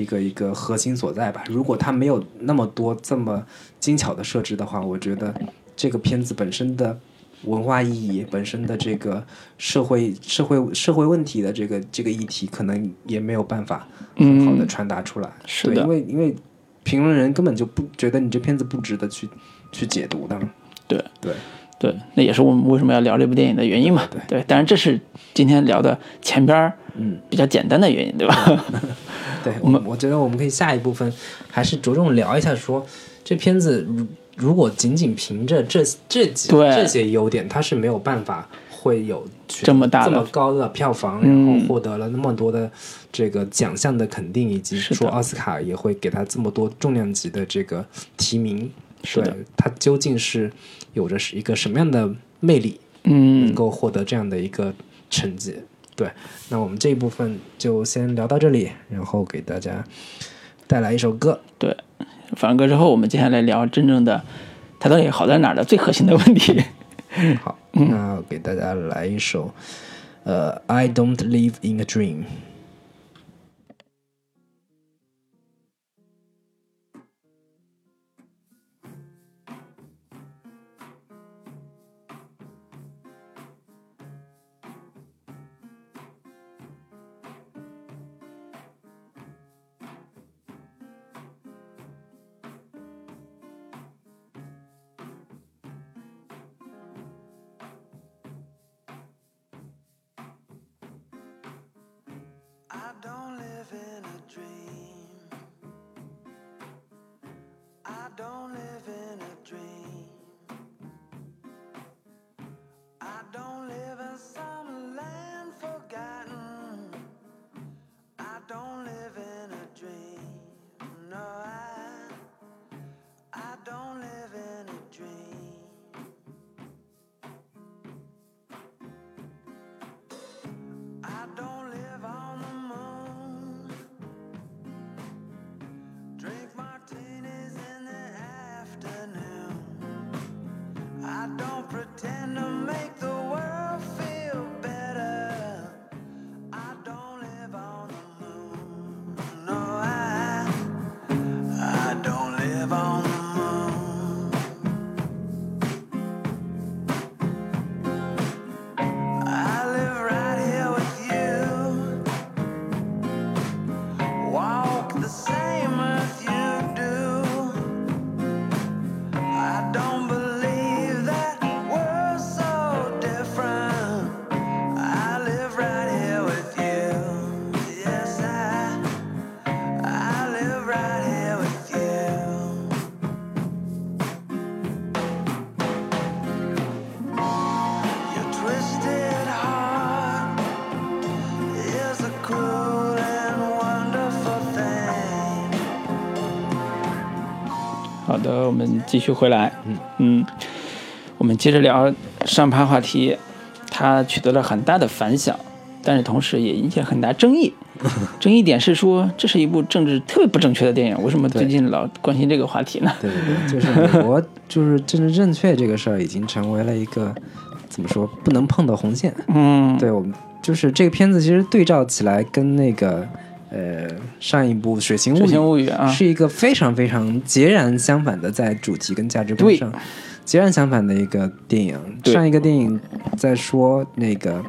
一个一个核心所在吧。如果它没有那么多这么精巧的设置的话，我觉得这个片子本身的文化意义、本身的这个社会社会社会问题的这个这个议题，可能也没有办法很好的嗯传达出来。对，是的因为因为评论人根本就不觉得你这片子不值得去去解读的。对对。对，那也是我们为什么要聊这部电影的原因嘛。对对，当然这是今天聊的前边儿嗯，比较简单的原因，对吧？对我们，我觉得我们可以下一部分还是着重聊一下说，这片子如如果仅仅凭着这这几这些优点，它是没有办法会有这么大这么高的票房，然后获得了那么多的这个奖项的肯定，以及说奥斯卡也会给他这么多重量级的这个提名。是的，他究竟是有着是一个什么样的魅力，嗯，能够获得这样的一个成绩？对，那我们这一部分就先聊到这里，然后给大家带来一首歌。对。放完歌之后，我们接下来聊真正的它到底好在哪儿的最核心的问题。好，那给大家来一首，呃，《I Don't Live in a Dream》。don't live in a dream. I don't live in some land forgotten. I don't live in a dream. No, I, I don't live in a dream. 的，我们继续回来。嗯嗯，我们接着聊上趴话题，它取得了很大的反响，但是同时也引起了很大争议。争议点是说，这是一部政治特别不正确的电影。为什么最近老关心这个话题呢？对对对，就是美国，就是政治正确这个事儿已经成为了一个怎么说不能碰的红线。嗯，对我们就是这个片子，其实对照起来跟那个。呃，上一部《水形物语》啊，是一个非常非常截然相反的，在主题跟价值观上截然相反的一个电影。上一个电影在说那个。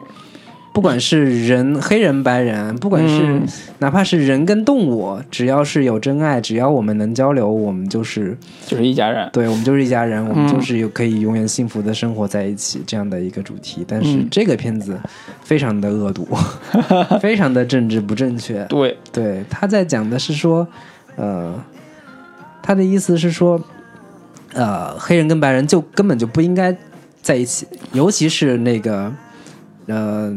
不管是人、黑人、白人，不管是哪怕是人跟动物，只要是有真爱，只要我们能交流，我们就是就是一家人。对，我们就是一家人，我们就是有可以永远幸福的生活在一起这样的一个主题。但是这个片子非常的恶毒，非常的政治不正确。对，对，他在讲的是说，呃，他的意思是说，呃，黑人跟白人就根本就不应该在一起，尤其是那个，呃。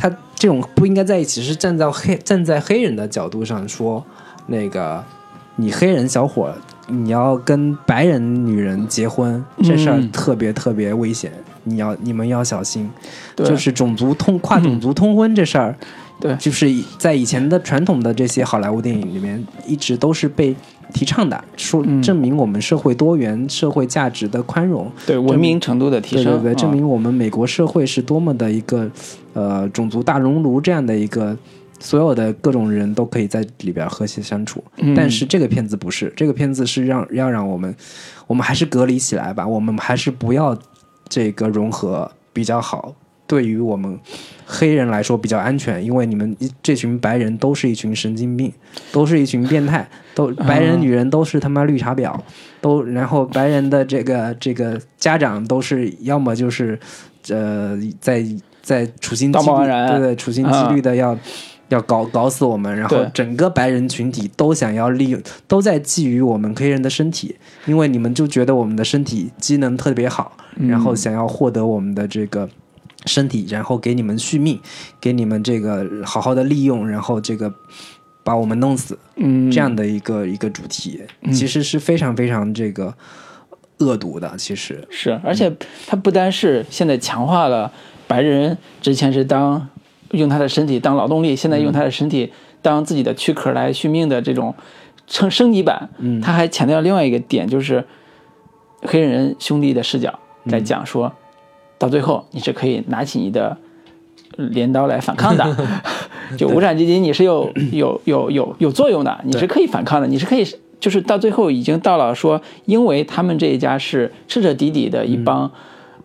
他这种不应该在一起，是站在黑站在黑人的角度上说，那个你黑人小伙，你要跟白人女人结婚，这事儿特别特别危险，你要你们要小心，就是种族通跨种族通婚这事儿，对，就是在以前的传统的这些好莱坞电影里面，一直都是被。提倡的，说证明我们社会多元、社会价值的宽容，对文明程度的提升，对对对，证明我们美国社会是多么的一个呃种族大熔炉这样的一个，所有的各种人都可以在里边和谐相处。但是这个片子不是，这个片子是让要让我们，我们还是隔离起来吧，我们还是不要这个融合比较好。对于我们黑人来说比较安全，因为你们这群白人都是一群神经病，都是一群变态，都白人女人都是他妈绿茶婊，都然后白人的这个这个家长都是要么就是呃在在处心积虑，对对处心积虑的要要搞搞死我们，然后整个白人群体都想要利用，都在觊觎我们黑人的身体，因为你们就觉得我们的身体机能特别好，嗯。然后想要获得我们的这个身体，然后给你们续命，给你们这个好好的利用，然后这个把我们弄死，嗯，这样的一个一个主题，其实是非常非常这个恶毒的，其实，是，而且它不单是现在强化了白人之前是当用他的身体当劳动力，现在用他的身体当自己的躯壳来续命的这种升升级版，嗯。他还强调另外一个点，就是黑人兄弟的视角在讲说，到最后你是可以拿起你的镰刀来反抗的，就无产阶级你是有有有有有作用的，你是可以反抗的，你是可以。就是到最后已经到了说，因为他们这一家是彻彻底底的一帮，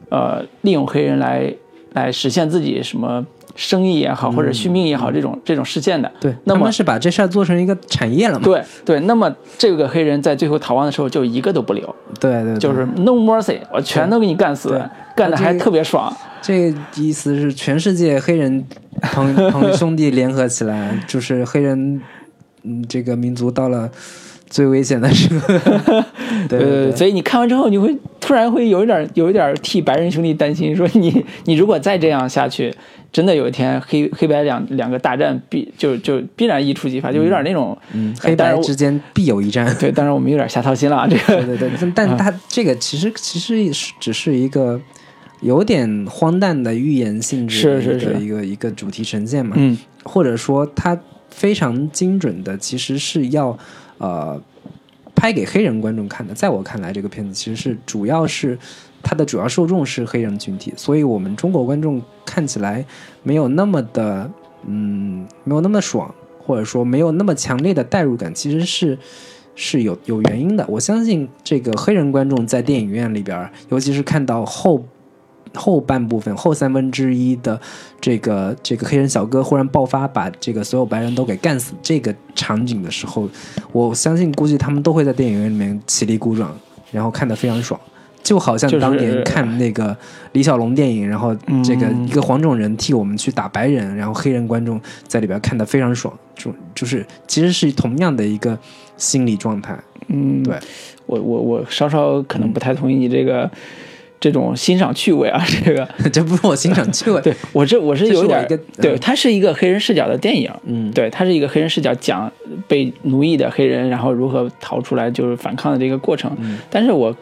呃，利用黑人来来实现自己什么生意也好，或者续命也好，这种这种事件的。对，那么是把这事儿做成一个产业了嘛？对对，那么这个黑人在最后逃亡的时候，就一个都不留，对对对，就是 no mercy，我全都给你干死对，干的还特别爽。这个意思是全世界黑人朋朋 兄弟联合起来，就是黑人，嗯，这个民族到了最危险的时刻。对对对，所以你看完之后，你会突然会有一点有一点替白人兄弟担心，说你你如果再这样下去，真的有一天黑黑白两两个大战必就就必然一触即发，就有点那种嗯，黑白之间必有一战。对，当然我们有点瞎操心了啊，这个。对对对，但但它这个其实其实是只是一个有点荒诞的预言性质的一个是是是。一个一个主题呈现嘛，嗯。或者说它非常精准的其实是要呃拍给黑人观众看的。在我看来，这个片子其实是主要是它的主要受众是黑人群体，所以我们中国观众看起来没有那么的嗯没有那么爽，或者说没有那么强烈的代入感，其实是。是有有原因的，我相信这个黑人观众在电影院里边，尤其是看到后后半部分后三分之一的这个这个黑人小哥忽然爆发，把这个所有白人都给干死这个场景的时候，我相信估计他们都会在电影院里面起立鼓掌，然后看得非常爽。就好像当年看那个李小龙电影，然后这个嗯一个黄种人替我们去打白人，然后黑人观众在里边看得非常爽，就就是其实是同样的一个心理状态。嗯，对，我我我稍稍可能不太同意你这个这种欣赏趣味啊，这个。这不是我欣赏趣味，对我这我是有一点对，嗯。它是一个黑人视角的电影，嗯，对，它是一个黑人视角讲被奴役的黑人，然后如何逃出来，就是反抗的这个过程。嗯。但是我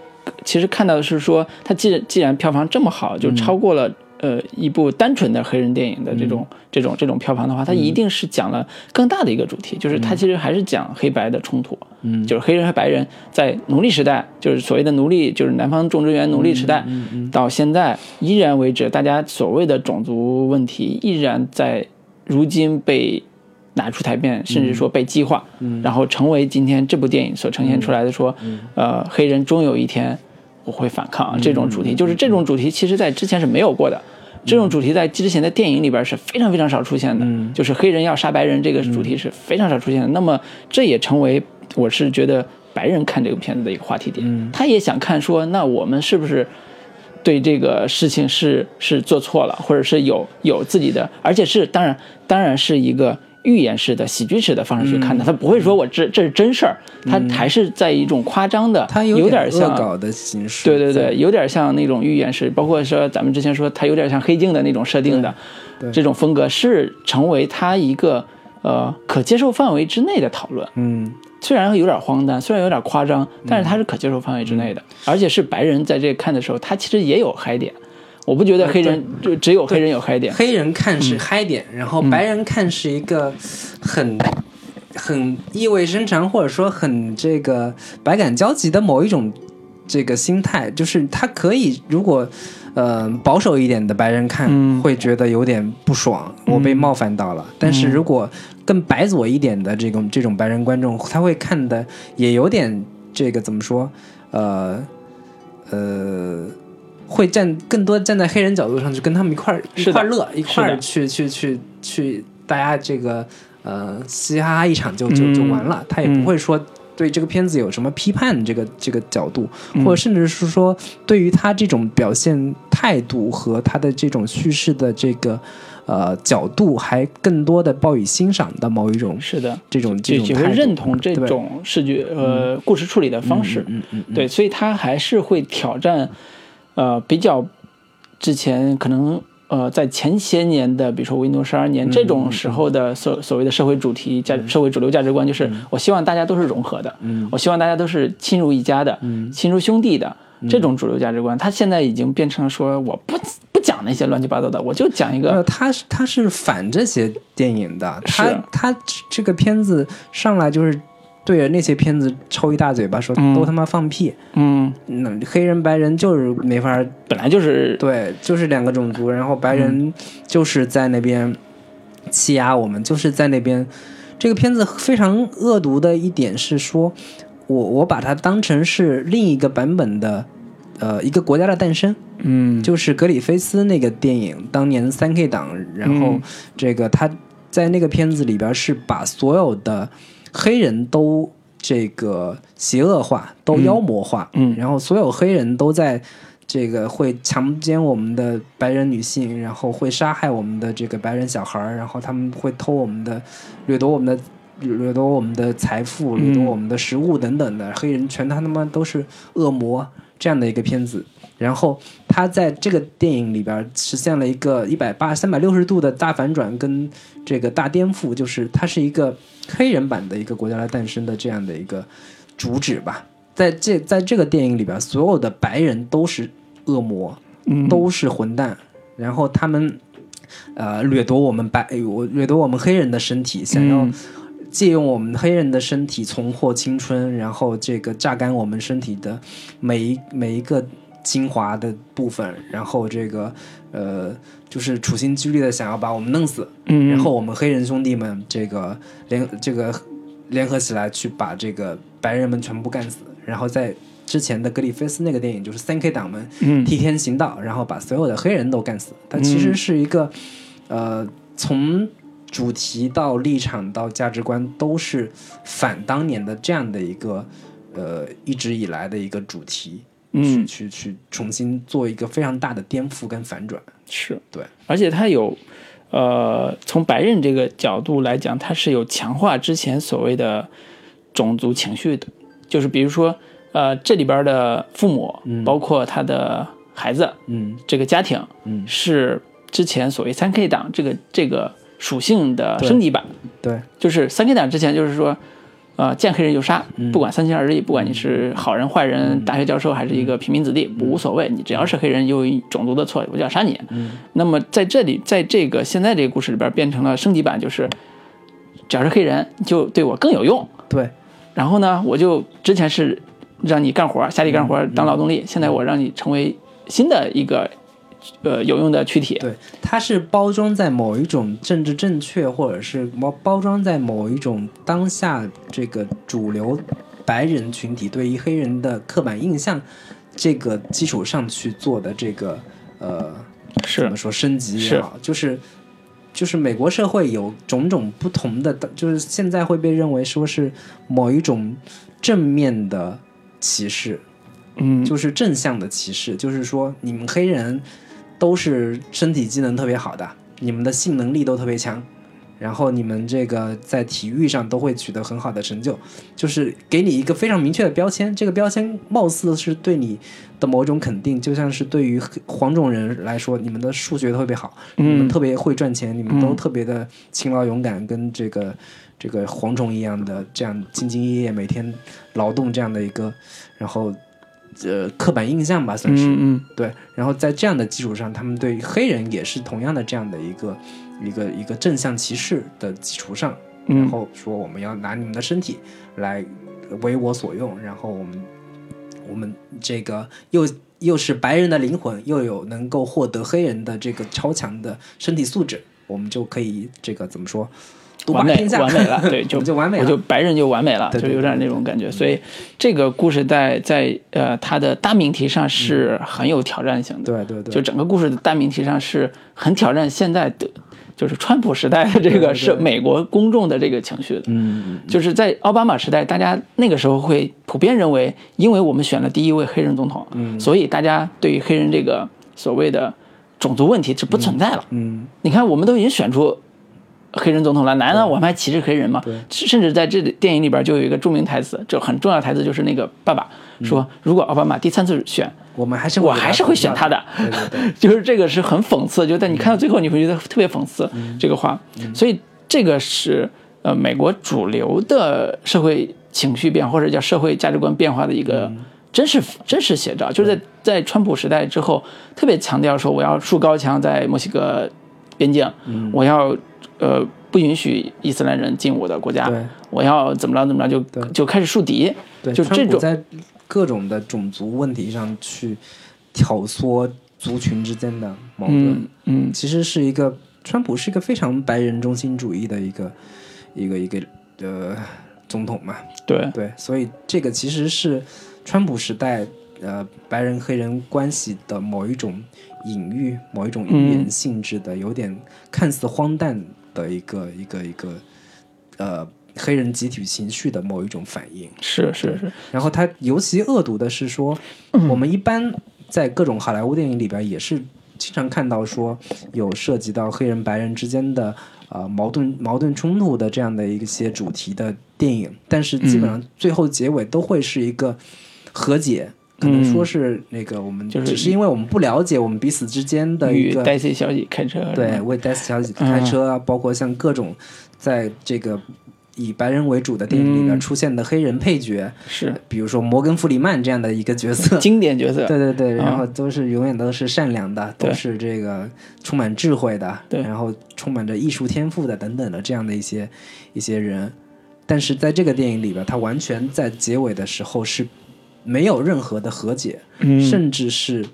其实看到的是说，它既既然票房这么好，就超过了、呃一部单纯的黑人电影的这种、这种这种票房的话，它一定是讲了更大的一个主题，就是它其实还是讲黑白的冲突，嗯。就是黑人和白人在奴隶时代，就是所谓的奴隶，就是南方种植园奴隶时代，到现在依然为止，大家所谓的种族问题依然在如今被拿出台面，甚至说被激化，然后成为今天这部电影所呈现出来的说，呃，黑人终有一天我会反抗这种主题，就是这种主题其实在之前是没有过的。这种主题在之前的电影里边是非常非常少出现的，就是黑人要杀白人这个主题是非常少出现的。那么这也成为我是觉得白人看这个片子的一个话题点，他也想看说，那我们是不是对这个事情是是做错了，或者是有有自己的，而且是当然当然是一个寓言式的喜剧式的方式去看的，他不会说我这这是真事儿，他还是在一种夸张的，它有点像恶搞的形式。对对对，有点像那种预言式，包括说咱们之前说它有点像黑镜的那种设定的这种风格，是成为他一个呃可接受范围之内的讨论。嗯，虽然有点荒诞，虽然有点夸张，但是它是可接受范围之内的，而且是白人在这看的时候，他其实也有嗨点。我不觉得黑人就只有黑人有嗨点，黑人看是嗨点，然后白人看是一个很很意味深长，或者说很这个百感交集的某一种这个心态，就是他可以如果。呃，保守一点的白人看、嗯会觉得有点不爽，我被冒犯到了。但是如果更白左一点的这种这种白人观众，他会看的也有点这个怎么说？呃呃，会站更多站在黑人角度上去跟他们一块儿一块儿乐，一块儿去去去去，大家这个呃嘻嘻哈哈一场就就就嗯完了，他也不会说。对这个片子有什么批判？这个这个角度，嗯。或者甚至是说，对于他这种表现态度和他的这种叙事的这个呃角度，还更多的报以欣赏的某一种是的。这种这种态度认同这种视觉呃故事处理的方式，嗯嗯嗯。对，所以他还是会挑战，呃，比较之前可能呃在前些年的，比如说 Windows 十二年这种时候的所所谓的社会主题价社会主流价值观，就是我希望大家都是融合的，我希望大家都是亲如一家的，亲如兄弟的。这种主流价值观，它现在已经变成说，我不不讲那些乱七八糟的，我就讲一个呃，他是他是反这些电影的，他是。他这个片子上来就是对着那些片子抽一大嘴巴，说嗯。都他妈放屁，嗯，那黑人白人就是没法本来就是对，就是两个种族，然后白人就是在那边欺压我们，就是在那边。这个片子非常恶毒的一点是说，我我把它当成是另一个版本的，呃，一个国家的诞生。嗯。就是格里菲斯那个电影，当年三 K 党，然后嗯。这个他在那个片子里边是把所有的黑人都这个邪恶化，都妖魔化，嗯然后所有黑人都在这个会强奸我们的白人女性，然后会杀害我们的这个白人小孩儿，然后他们会偷我们的，掠夺我们的。掠夺我们的财富，掠夺嗯我们的食物等等的，黑人全他妈都是恶魔这样的一个片子。然后他在这个电影里边实现了一个一百八三百六十度的大反转跟这个大颠覆，就是它是一个黑人版的一个国家来诞生的这样的一个主旨吧。在这在这个电影里边，所有的白人都是恶魔，嗯都是混蛋，然后他们呃掠夺我们白我掠夺我们黑人的身体，想要嗯借用我们黑人的身体重获青春，然后这个榨干我们身体的每一每一个精华的部分，然后这个呃就是处心积虑的想要把我们弄死，嗯，然后我们黑人兄弟们这个联这个联合起来去把这个白人们全部干死，然后在之前的格里菲斯那个电影就是三 K 党们嗯。替天行道，然后把所有的黑人都干死。它其实是一个，呃，从主题到立场到价值观都是反当年的这样的一个，呃，一直以来的一个主题，嗯。去去去重新做一个非常大的颠覆跟反转。是。对，而且它有，呃，从白人这个角度来讲，它是有强化之前所谓的种族情绪的，就是比如说，呃，这里边的父母，包括他的孩子，嗯。这个家庭，嗯，是之前所谓三 K 党这个这个属性的升级版，对，就是三 K 党之前就是说。呃，见黑人就杀，嗯。不管三七二十一，不管你是好人、坏人、大学教授还是一个平民子弟，无所谓，你只要是黑人，有种族的错，我就要杀你。嗯。那么在这里，在这个现在这个故事里边，变成了升级版，就是只要是黑人，就对我更有用。对，然后呢，我就之前是让你干活，下地干嗯活当劳动力，现在我让你成为新的一个呃有用的躯体。对，它是包装在某一种政治正确，或者是包包装在某一种当下这个主流白人群体对于黑人的刻板印象这个基础上去做的这个呃是怎么说升级也好，就是就是美国社会有种种不同的，就是现在会被认为说是某一种正面的歧视，嗯，就是正向的歧视，就是说你们黑人都是身体机能特别好的，你们的性能力都特别强，然后你们这个在体育上都会取得很好的成就，就是给你一个非常明确的标签。这个标签貌似是对你的某种肯定，就像是对于黄种人来说，你们的数学特别好，你们嗯特别会赚钱，你们都嗯特别的勤劳勇敢，跟这个这个蝗虫一样的这样兢兢业业每天劳动这样的一个，然后呃刻板印象吧，算是、嗯嗯对。然后在这样的基础上，他们对黑人也是同样的这样的一个一个一个正向歧视的基础上，然嗯后说我们要拿你们的身体来为我所用，然后我们我们这个又又是白人的灵魂，又有能够获得黑人的这个超强的身体素质，我们就可以这个怎么说？独霸完美天下，完美了，对，就就完美了。我就白人就完美了，对对就有点那种感觉。所以这个故事在在呃它的大命题上是很有挑战性的，对对对，就整个故事的大命题上是很挑战现在的，就是川普时代的这个是美国公众的这个情绪的。嗯，就是在奥巴马时代，大家那个时候会普遍认为，因为我们选了第一位黑人总统，嗯。所以大家对于黑人这个所谓的种族问题是不存在了。嗯，你看，我们都已经选出黑人总统了，难道我们还歧视黑人吗？甚至在这电影里边就有一个著名台词，就很重要的台词，就是那个爸爸说：“如果奥巴马第三次选，我们还是我还是会选他的。”对对对，就是这个是很讽刺，就但你看到最后，你会觉得特别讽刺这个话。所以这个是呃美国主流的社会情绪变化或者叫社会价值观变化的一个真实真实写照，就是在在川普时代之后，特别强调说我要筑高墙在墨西哥边境，我要呃不允许伊斯兰人进我的国家对，我要怎么着怎么着就就开始树敌，对，就这种在各种的种族问题上去挑唆族群之间的矛盾，嗯嗯其实是一个川普是一个非常白人中心主义的一个一个一个呃总统嘛，对对，所以这个其实是川普时代呃白人黑人关系的某一种隐喻，某一种语言性质的，有点看似荒诞的一个一个一个呃黑人集体情绪的某一种反应。是是是，然后他尤其恶毒的是说，我们一般在各种好莱坞电影里边也是经常看到说有涉及到黑人白人之间的呃矛盾矛盾冲突的这样的一些主题的电影，但是基本上最后结尾都会是一个和解。可能说是那个我们就是只是因为我们不了解我们彼此之间的一与个戴西小姐开车，对，为 e s 小姐开车啊，包括像各种在这个以白人为主的电影里边嗯。出现的黑人配角，是。比如说摩根·弗里曼这样的一个角色，经典角色，对对对，啊然后都是永远都是善良的，对都是这个充满智慧的，对。然后充满着艺术天赋的等等的这样的一些一些人，但是在这个电影里边，他完全在结尾的时候是没有任何的和解，嗯。甚至是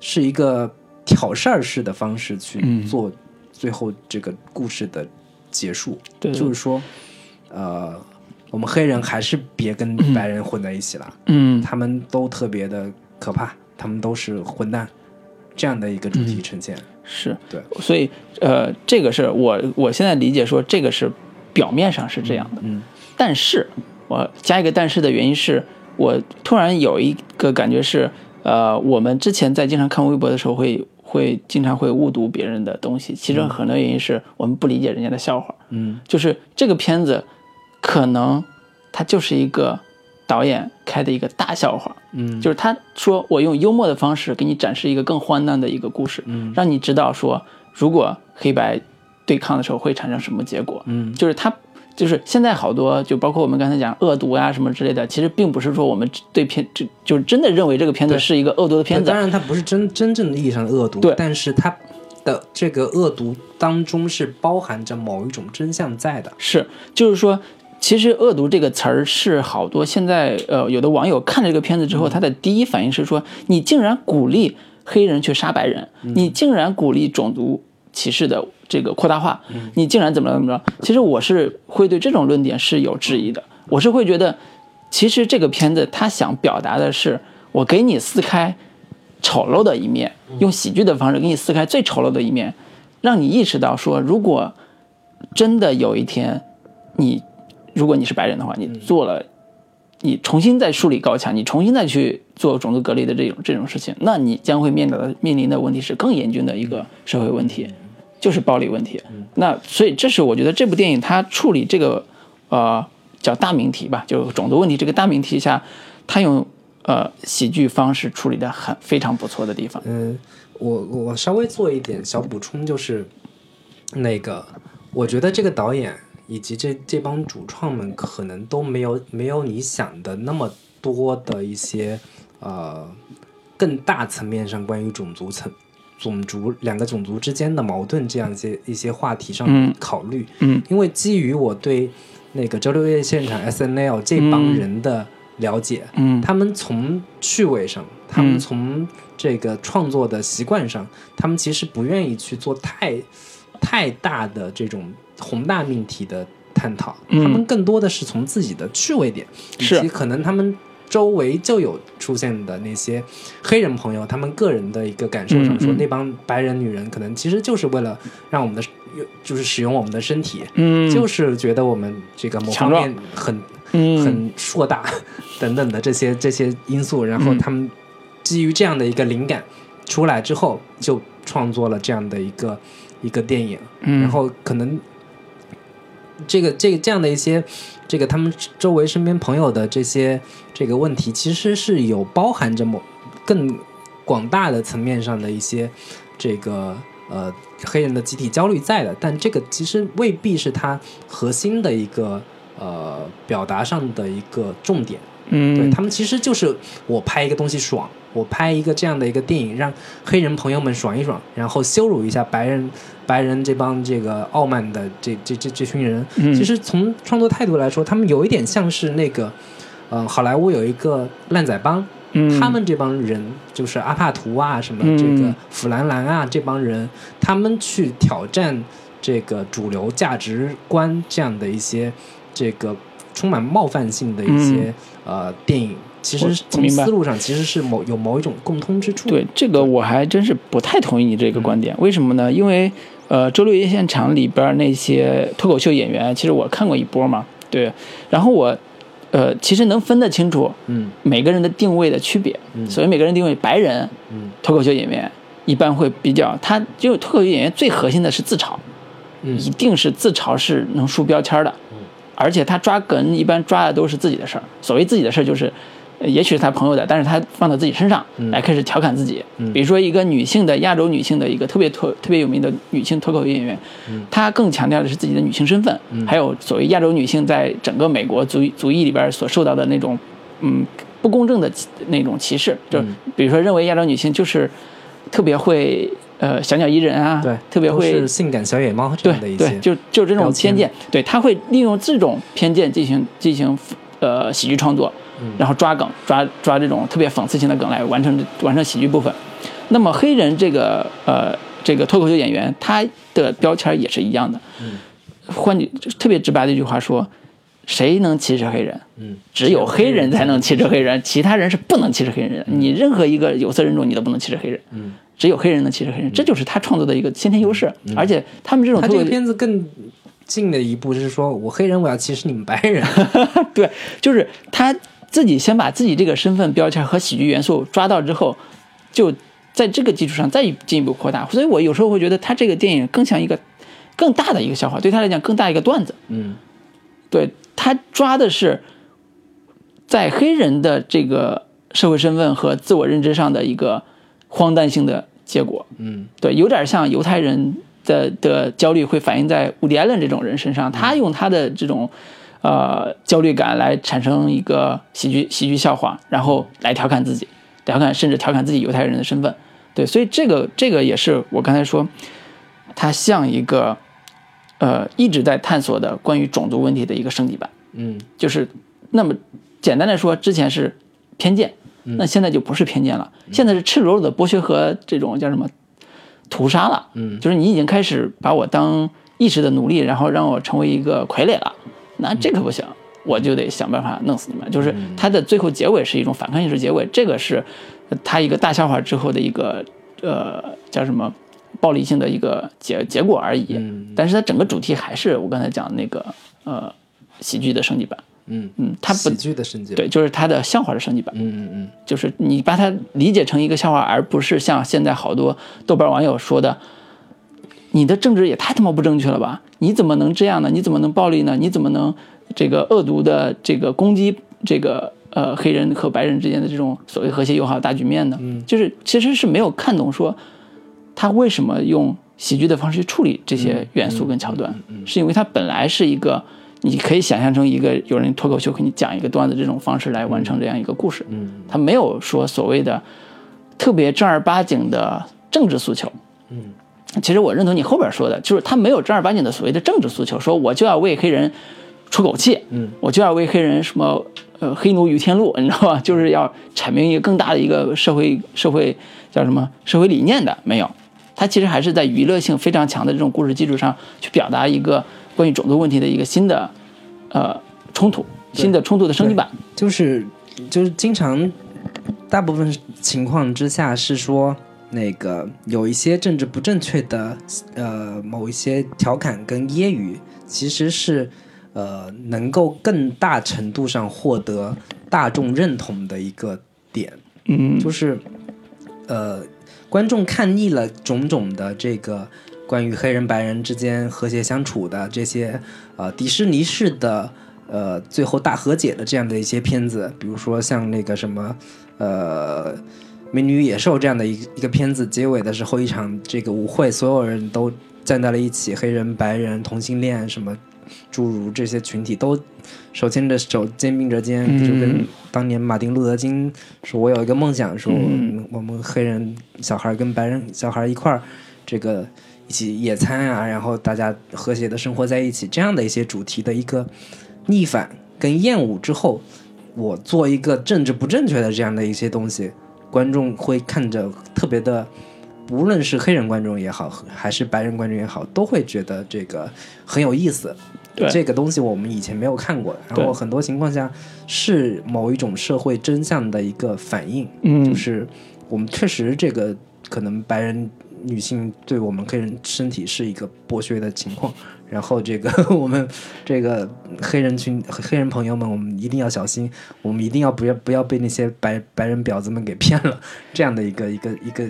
是一个挑事儿式的方式去嗯做最后这个故事的结束，对。就是说，呃，我们黑人还是别跟白人混在一起了。嗯。他们都特别的可怕，他们都是混蛋，这样的一个主题呈现。是。对，所以呃，这个是我我现在理解说这个是表面上是这样的，嗯。但是我加一个但是的原因是我突然有一个感觉是，呃，我们之前在经常看微博的时候会会经常会误读别人的东西，其中很多原因是我们不理解人家的笑话，嗯。就是这个片子可能它就是一个导演开的一个大笑话，嗯。就是他说我用幽默的方式给你展示一个更荒诞的一个故事，嗯。让你知道说如果黑白对抗的时候会产生什么结果，嗯。就是他。就是现在好多，就包括我们刚才讲恶毒啊、什么之类的，其实并不是说我们对片就就真的认为这个片子是一个恶毒的片子当，然，它不是真真正意义上的恶毒，对。但是它的这个恶毒当中是包含着某一种真相在的。是，就是说，其实“恶毒”这个词儿是好多现在呃有的网友看了这个片子之后，他的第一反应是说，你竟然鼓励黑人去杀白人，你竟然鼓励种族歧视的这个扩大化，你竟然怎么怎么着？其实我是会对这种论点是有质疑的，我是会觉得，其实这个片子他想表达的是，我给你撕开丑陋的一面，用喜剧的方式给你撕开最丑陋的一面，让你意识到说，如果真的有一天，你如果你是白人的话，你做了，你重新再树立高墙，你重新再去做种族隔离的这种这种事情，那你将会面临的面临的问题是更严峻的一个社会问题，就是暴力问题。那所以这是我觉得这部电影它处理这个呃叫大命题吧，就种族问题这个大命题下，它用呃喜剧方式处理的很非常不错的地方。嗯，我我稍微做一点小补充，就是那个，我觉得这个导演以及这这帮主创们可能都没有没有你想的那么多的一些呃更大层面上关于种族层。种族两个种族之间的矛盾这样一些一些话题上嗯。考虑，嗯。因为基于我对那个周六夜现场 S N L 这帮人的了解，嗯。他们从趣味上，他们嗯从这个创作的习惯上，他们其实不愿意去做太太大的这种宏大命题的探讨，嗯。他们更多的是从自己的趣味点，以及可能他们周围就有出现的那些黑人朋友，他们个人的一个感受上说，嗯嗯那帮白人女人可能其实就是为了让我们的就是使用我们的身体，嗯，就是觉得我们这个某方面很嗯。很硕大等等的这些这些因素，然后嗯。他们基于这样的一个灵感出来之后，就创作了这样的一个一个电影，嗯。然后可能这个这个这样的一些这个他们周围身边朋友的这些这个问题，其实是有包含着某更广大的层面上的一些这个呃黑人的集体焦虑在的，但这个其实未必是他核心的一个呃表达上的一个重点。对嗯他们其实就是我拍一个东西爽，我拍一个这样的一个电影，让黑人朋友们爽一爽，然后羞辱一下白人白人这帮这个傲慢的这这这这群人。嗯其实从创作态度来说，他们有一点像是那个，嗯、好莱坞有一个烂仔帮，嗯。他们这帮人就是阿帕图啊，什么嗯。这个弗兰兰啊这帮人，他们去挑战这个主流价值观这样的一些这个充满冒犯性的一些、呃电影，其实从思路上其实是某有某一种共通之处。对这个我还真是不太同意你这个观点，为什么呢？因为呃，周六夜现场里边那些脱口秀演员，其实我看过一波嘛，对，然后我呃，其实能分得清楚嗯每个人的定位的区别。嗯所谓每个人定位，白人嗯脱口秀演员一般会比较，他就脱口秀演员最核心的是自嘲，嗯一定是自嘲是能输标签的，嗯而且他抓梗一般抓的都是自己的事儿。所谓自己的事儿，就是，呃也许是他朋友的，但是他放到自己身上来开始调侃自己。嗯。比如说一个女性的亚洲女性的一个特别脱特别有名的女性脱口秀演员，她更强调的是自己的女性身份，还有所谓亚洲女性在整个美国族族裔里边所受到的那种嗯不公正的歧那种歧视，就比如说认为亚洲女性就是特别会呃小鸟依人啊，对，特别会是性感小野猫这对对，样的一些，就就这种偏见，对她会利用这种偏见进行进行呃喜剧创作，嗯然后抓梗抓抓这种特别讽刺性的梗来完成完成喜剧部分。那么黑人这个呃这个脱口秀演员，他的标签也是一样的。嗯换句特别直白的一句话说，谁能歧视黑人？嗯，只有黑人才能歧视黑人，其他人是不能歧视黑人的。你任何一个有色人种，你都不能歧视黑人。嗯，只有黑人能歧视黑人，这就是他创作的一个先天优势。而且他们这种他这个片子更近的一步就是说，我黑人我要歧视你们白人。对，就是他自己先把自己这个身份标签和喜剧元素抓到之后，就在这个基础上再进一步扩大。所以我有时候会觉得他这个电影更像一个更大的一个笑话，对他来讲更大一个段子。嗯对他抓的是在黑人的这个社会身份和自我认知上的一个荒诞性的结果。嗯对，有点像犹太人的的焦虑会反映在伍迪·艾伦这种人身上，他用他的这种呃焦虑感来产生一个喜剧喜剧笑话，然后来调侃自己，调侃甚至调侃自己犹太人的身份。对，所以这个这个也是我刚才说，它像一个呃一直在探索的关于种族问题的一个升级版。嗯就是那么简单来说，之前是偏见，那现在就不是偏见了，现在是赤裸裸的剥削和这种叫什么屠杀了。嗯就是你已经开始把我当意识的奴隶，然后让我成为一个傀儡了，那这可不行，我就得想办法弄死你们。就是它的最后结尾是一种反抗性式结尾，这个是它一个大笑话之后的一个呃叫什么暴力性的一个结结果而已。嗯但是它整个主题还是我刚才讲的那个呃喜剧的升级版。嗯嗯，它不喜剧的升级。对，就是它的笑话的升级版。嗯嗯嗯就是你把它理解成一个笑话，而不是像现在好多豆瓣网友说的，你的政治也太他妈不正确了吧？你怎么能这样呢？你怎么能暴力呢？你怎么能这个恶毒的这个攻击这个呃黑人和白人之间的这种所谓和谐友好大局面呢？嗯就是其实是没有看懂说他为什么用喜剧的方式去处理这些元素跟桥段，是因为它本来是一个。你可以想象成一个有人脱口秀给你讲一个段子这种方式来完成这样一个故事，嗯他没有说所谓的特别正儿八经的政治诉求。嗯，其实我认同你后边说的，就是他没有正儿八经的所谓的政治诉求，说我就要为黑人出口气，嗯，我就要为黑人什么呃黑奴于天路，你知道吧？就是要阐明一个更大的一个社会社会叫什么社会理念的，没有。他其实还是在娱乐性非常强的这种故事基础上去表达一个关于种族问题的一个新的呃冲突，新的冲突的升级版。就是就是经常大部分情况之下是说，那个有一些政治不正确的呃某一些调侃跟揶揄，其实是呃能够更大程度上获得大众认同的一个点。嗯，就是呃，观众看腻了种种的这个关于黑人白人之间和谐相处的这些呃迪士尼式的呃最后大和解的这样的一些片子，比如说像那个什么呃。美女与野兽这样的一一个片子，结尾的时候一场这个舞会，所有人都站在了一起，黑人、白人、同性恋什么，诸如这些群体都手牵着手、肩并着肩，就跟当年马丁路德金说：“我有一个梦想，说我们黑人小孩跟白人小孩一块儿，这个一起野餐啊，然后大家和谐的生活在一起，这样的一些主题的一个逆反跟厌恶之后，我做一个政治不正确的这样的一些东西。”观众会看着特别的，无论是黑人观众也好，还是白人观众也好，都会觉得这个很有意思。对这个东西，我们以前没有看过，然后很多情况下是某一种社会真相的一个反应。嗯，就是我们确实这个可能白人女性对我们黑人身体是一个剥削的情况。然后这个 我们这个黑人群黑人朋友们，我们一定要小心，我们一定要不要不要被那些白白人婊子们给骗了，这样的一个一个一个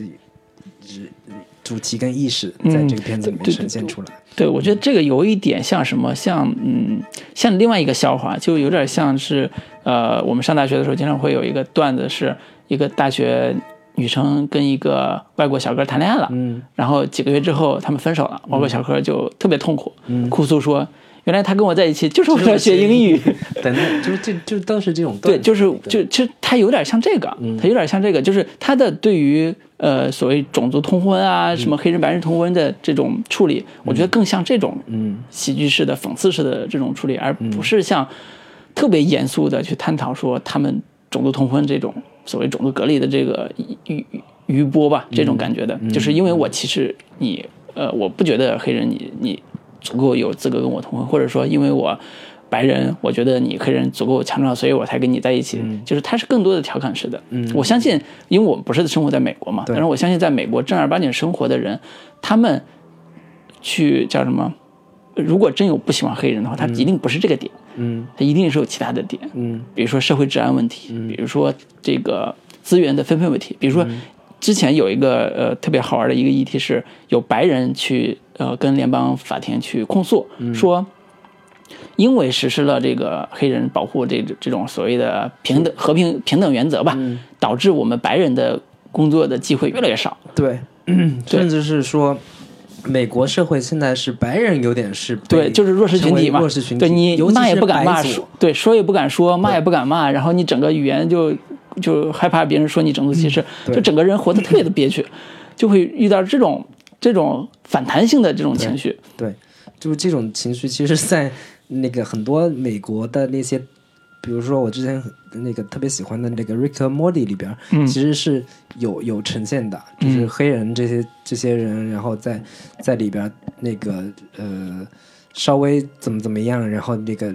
主题跟意识，在这个片子里面呈现出来。对，我觉得这个有一点像什么，像嗯，像另外一个笑话，就有点像是呃，我们上大学的时候经常会有一个段子，是一个大学。女生跟一个外国小哥谈恋爱了，嗯，然后几个月之后他们分手了，外国小哥就特别痛苦，哭诉说，原来他跟我在一起就是为了学英语，等等，就是这就都是这种对，就是就其实他有点像这个，他有点像这个，就是他的对于呃所谓种族通婚啊，什么黑人白人通婚的这种处理，我觉得更像这种嗯。喜剧式的讽刺式的这种处理，而不是像特别严肃的去探讨说他们种族通婚这种。所谓种族隔离的这个余余波吧，这种感觉的，就是因为我其实你呃，我不觉得黑人你你足够有资格跟我通婚，或者说因为我白人，我觉得你黑人足够强壮，所以我才跟你在一起。就是他是更多的调侃式的。我相信，因为我们不是生活在美国嘛，但是我相信在美国正儿八经生活的人，他们去叫什么？如果真有不喜欢黑人的话，他一定不是这个点。嗯，它一定是有其他的点，嗯，比如说社会治安问题，比如说这个资源的分配问题，比如说之前有一个呃特别好玩的一个议题是，有白人去呃跟联邦法庭去控诉，说因为实施了这个黑人保护这这种所谓的平等和平平等原则吧，导致我们白人的工作的机会越来越少，对，甚至是说。美国社会现在是白人有点是对，就是弱势群体嘛。弱势群体，对你骂也不敢骂，说对说也不敢说，骂也不敢骂，然后你整个语言就就害怕别人说你种族歧视，就整个人活得特别的憋屈，就会遇到这种这种反弹性的这种情绪。对，就是这种情绪，其实，在那个很多美国的那些。比如说我之前那个特别喜欢的那个《Rick and Morty》里边，其实是有有呈现的，就是黑人这些这些人，然后在在里边那个呃稍微怎么怎么样，然后那个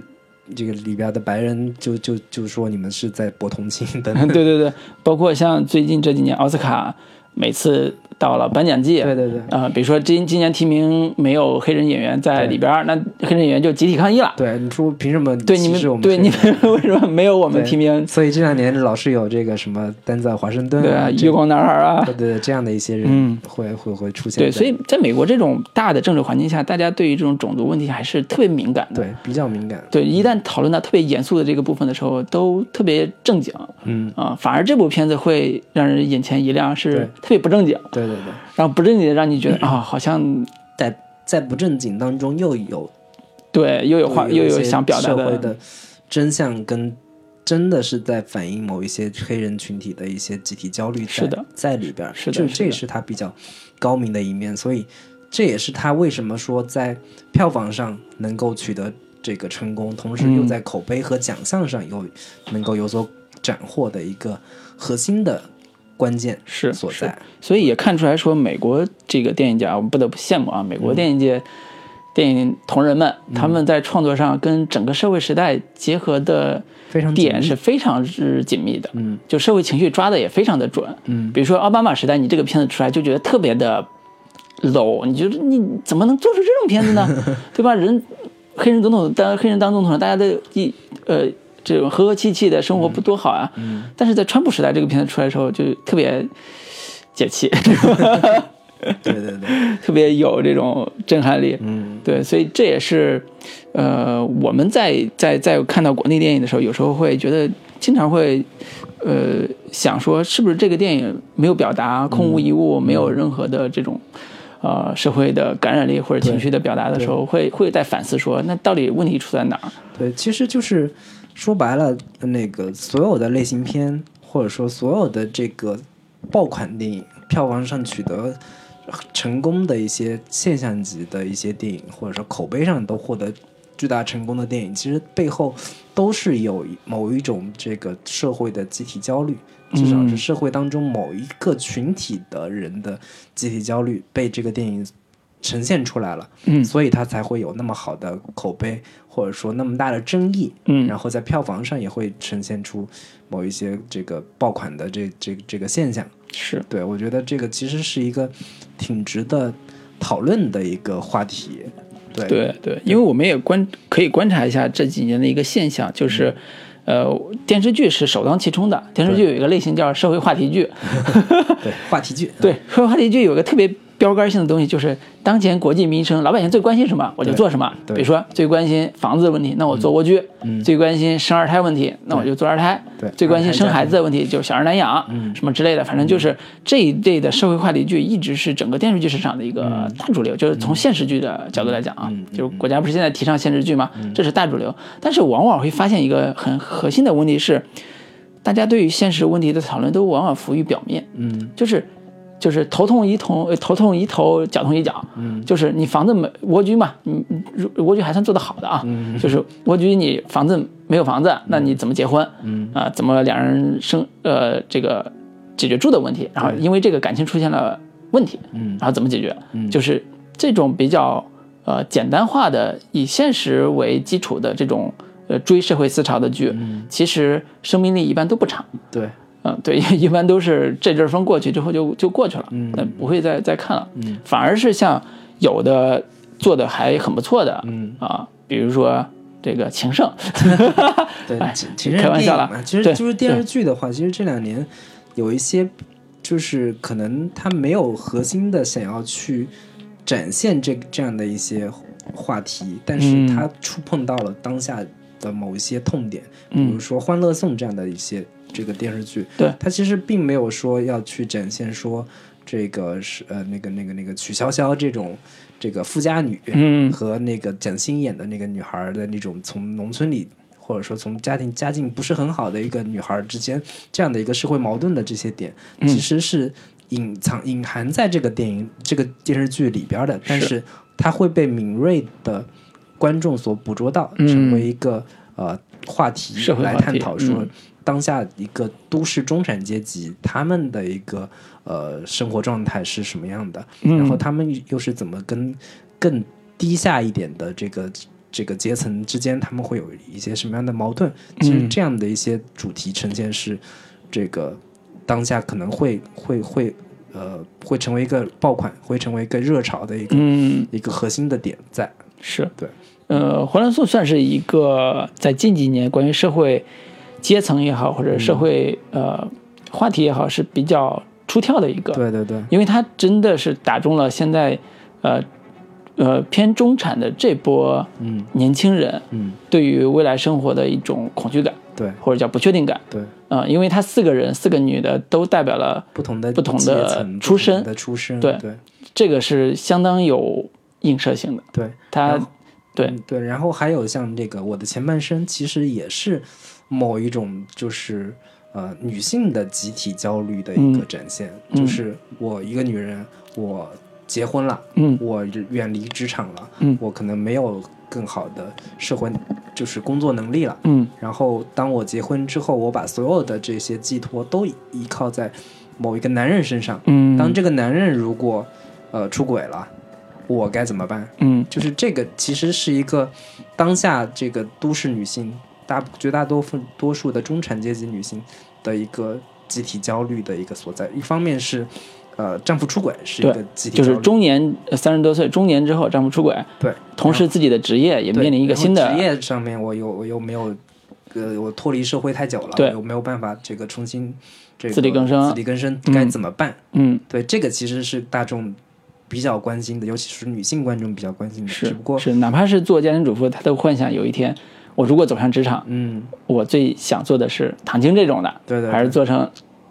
这个里边的白人就就就说你们是在博同情等。对对对，包括像最近这几年奥斯卡每次。到了颁奖季，对对对，呃，比如说今今年提名没有黑人演员在里边那黑人演员就集体抗议了。对，你说凭什么对你们对你们 为什么没有我们提名？所以这两年老是有这个什么丹泽尔华盛顿啊，月光男孩啊，对对，这样的一些人会会会出现。对，所以在美国这种大的政治环境下，大家对于这种种族问题还是特别敏感的。对，比较敏感。对，一旦讨论到特别严肃的这个部分的时候，都特别正经。嗯啊，反而这部片子会让人眼前一亮，是特别不正经。对对对对。然后不正经的让你觉得啊，好像在在不正经当中又有对又有话又有想表达的真相，跟真的是在反映某一些黑人群体的一些集体焦虑是的在里边，是的，这这也是他比较高明的一面，所以这也是他为什么说在票房上能够取得这个成功，同时又在口碑和奖项上又能够有所斩获的一个核心的。关键是所在，所以也看出来说，美国这个电影界，我们不得不羡慕啊！美国电影界电影同仁们，他们在创作上跟整个社会时代结合的点是非常之紧密的。嗯，就社会情绪抓的也非常的准。嗯，比如说奥巴马时代，你这个片子出来就觉得特别的 low，你觉得你怎么能做出这种片子呢？对吧？人黑人总统当黑人当总统，大家都一呃。这种和和气气的生活不多好啊！但是在川普时代这个片子出来的时候，就特别 解气，对对对，特别有这种震撼力。嗯，对，所以这也是，呃，我们在在在看到国内电影的时候，有时候会觉得，经常会，呃，想说是不是这个电影没有表达，空无一物，没有任何的这种，呃，社会的感染力或者情绪的表达的时候，会会在反思说，那到底问题出在哪儿？对，其实就是说白了，那个所有的类型片，或者说所有的这个爆款电影，票房上取得成功的一些现象级的一些电影，或者说口碑上都获得巨大成功的电影，其实背后都是有某一种这个社会的集体焦虑，至少是社会当中某一个群体的人的集体焦虑被这个电影呈现出来了，嗯。所以它才会有那么好的口碑，或者说那么大的争议，嗯。然后在票房上也会呈现出某一些这个爆款的这这这个现象。是，对我觉得这个其实是一个挺值得讨论的一个话题。对。对对，因为我们也观可以观察一下这几年的一个现象，就是，呃，电视剧是首当其冲的。电视剧有一个类型叫社会话题剧，对话题剧，对，社会话题剧有个特别标杆性的东西，就是当前国际民生，老百姓最关心什么，我就做什么。比如说最关心房子的问题，那我做蜗居；最关心生二胎问题，那我就做二胎；最关心生孩子的问题，就是小儿难养，什么之类的。反正就是这一类的社会话题剧，一直是整个电视剧市场的一个大主流。就是从现实剧的角度来讲啊，就是国家不是现在提倡现实剧吗？这是大主流。但是往往会发现一个很核心的问题是，大家对于现实问题的讨论都往往浮于表面。嗯就是就是头痛医头，呃头痛医头，脚痛医脚。嗯，就是你房子没蜗居嘛，你你蜗居还算做得好的啊。嗯，就是蜗居你房子没有房子，那你怎么结婚？嗯啊，怎么两人生呃这个解决住的问题？然后因为这个感情出现了问题，嗯然后怎么解决？嗯，就是这种比较呃简单化的以现实为基础的这种呃追社会思潮的剧，其实生命力一般都不长。对嗯，对，一般都是这阵风过去之后就就过去了，嗯，那不会再再看了，嗯，反而是像有的做的还很不错的，嗯啊，比如说这个情圣 对哎，其其实开玩笑了其实就是电视剧的话，其实这两年有一些就是可能他没有核心的想要去展现这这样的一些话题，但是嗯它触碰到了当下的某一些痛点，比嗯如说《欢乐颂》这样的一些这个电视剧，对。它其实并没有说要去展现说这个是呃那个那个那个曲筱绡这种这个富家女，嗯和那个蒋欣演的那个女孩儿的那种从农村里或者说从家庭家境不是很好的一个女孩儿之间这样的一个社会矛盾的这些点，嗯其实是隐藏隐含在这个电影这个电视剧里边儿的，但是它会被敏锐的观众所捕捉到，嗯成为一个呃话题来探讨说嗯当下一个都市中产阶级他们的一个呃生活状态是什么样的，嗯。然后他们又是怎么跟更低下一点的这个这个阶层之间，他们会有一些什么样的矛盾？其实嗯这样的一些主题呈现是这个当下可能会会会呃会成为一个爆款，会成为一个热潮的一个、嗯。一个核心的点在。是。对，呃，《欢乐颂》算是一个在近几年关于社会阶层也好，或者社会、呃话题也好，是比较出挑的一个，对对对，因为它真的是打中了现在呃呃偏中产的这波嗯。年轻人嗯。对于未来生活的一种恐惧感，对。或者叫不确定感。对，啊、因为他四个人，四个女的都代表了不同的不同的出身的出身，对。对。这个是相当有映射性的。对。他对嗯对，然后还有像这个《我的前半生》，其实也是某一种就是呃女性的集体焦虑的一个嗯。展现，嗯就是我一个女人，我结婚了，嗯。我远离职场了，嗯。我可能没有更好的社会就是工作能力了。嗯。然后当我结婚之后，我把所有的这些寄托都依靠在某一个男人身上。嗯，当这个男人如果呃出轨了，我该怎么办？嗯。就是这个其实是一个当下这个都市女性大绝大多数多数的中产阶级女性的一个集体焦虑的一个所在。一方面是呃丈夫出轨是一个集体就是中年三十多岁中年之后丈夫出轨，对，同时自己的职业也面临一个新的职业上面，我又我又没有呃我脱离社会太久了，对我又没有办法这个重新这个自力更生自力更生该怎么办？嗯，对，这个其实是大众比较关心的，尤其是女性观众比较关心的。只是不过，是，哪怕是做家庭主妇，她都幻想有一天，我如果走上职场，嗯，我最想做的是唐晶这种的，对对对。还是做成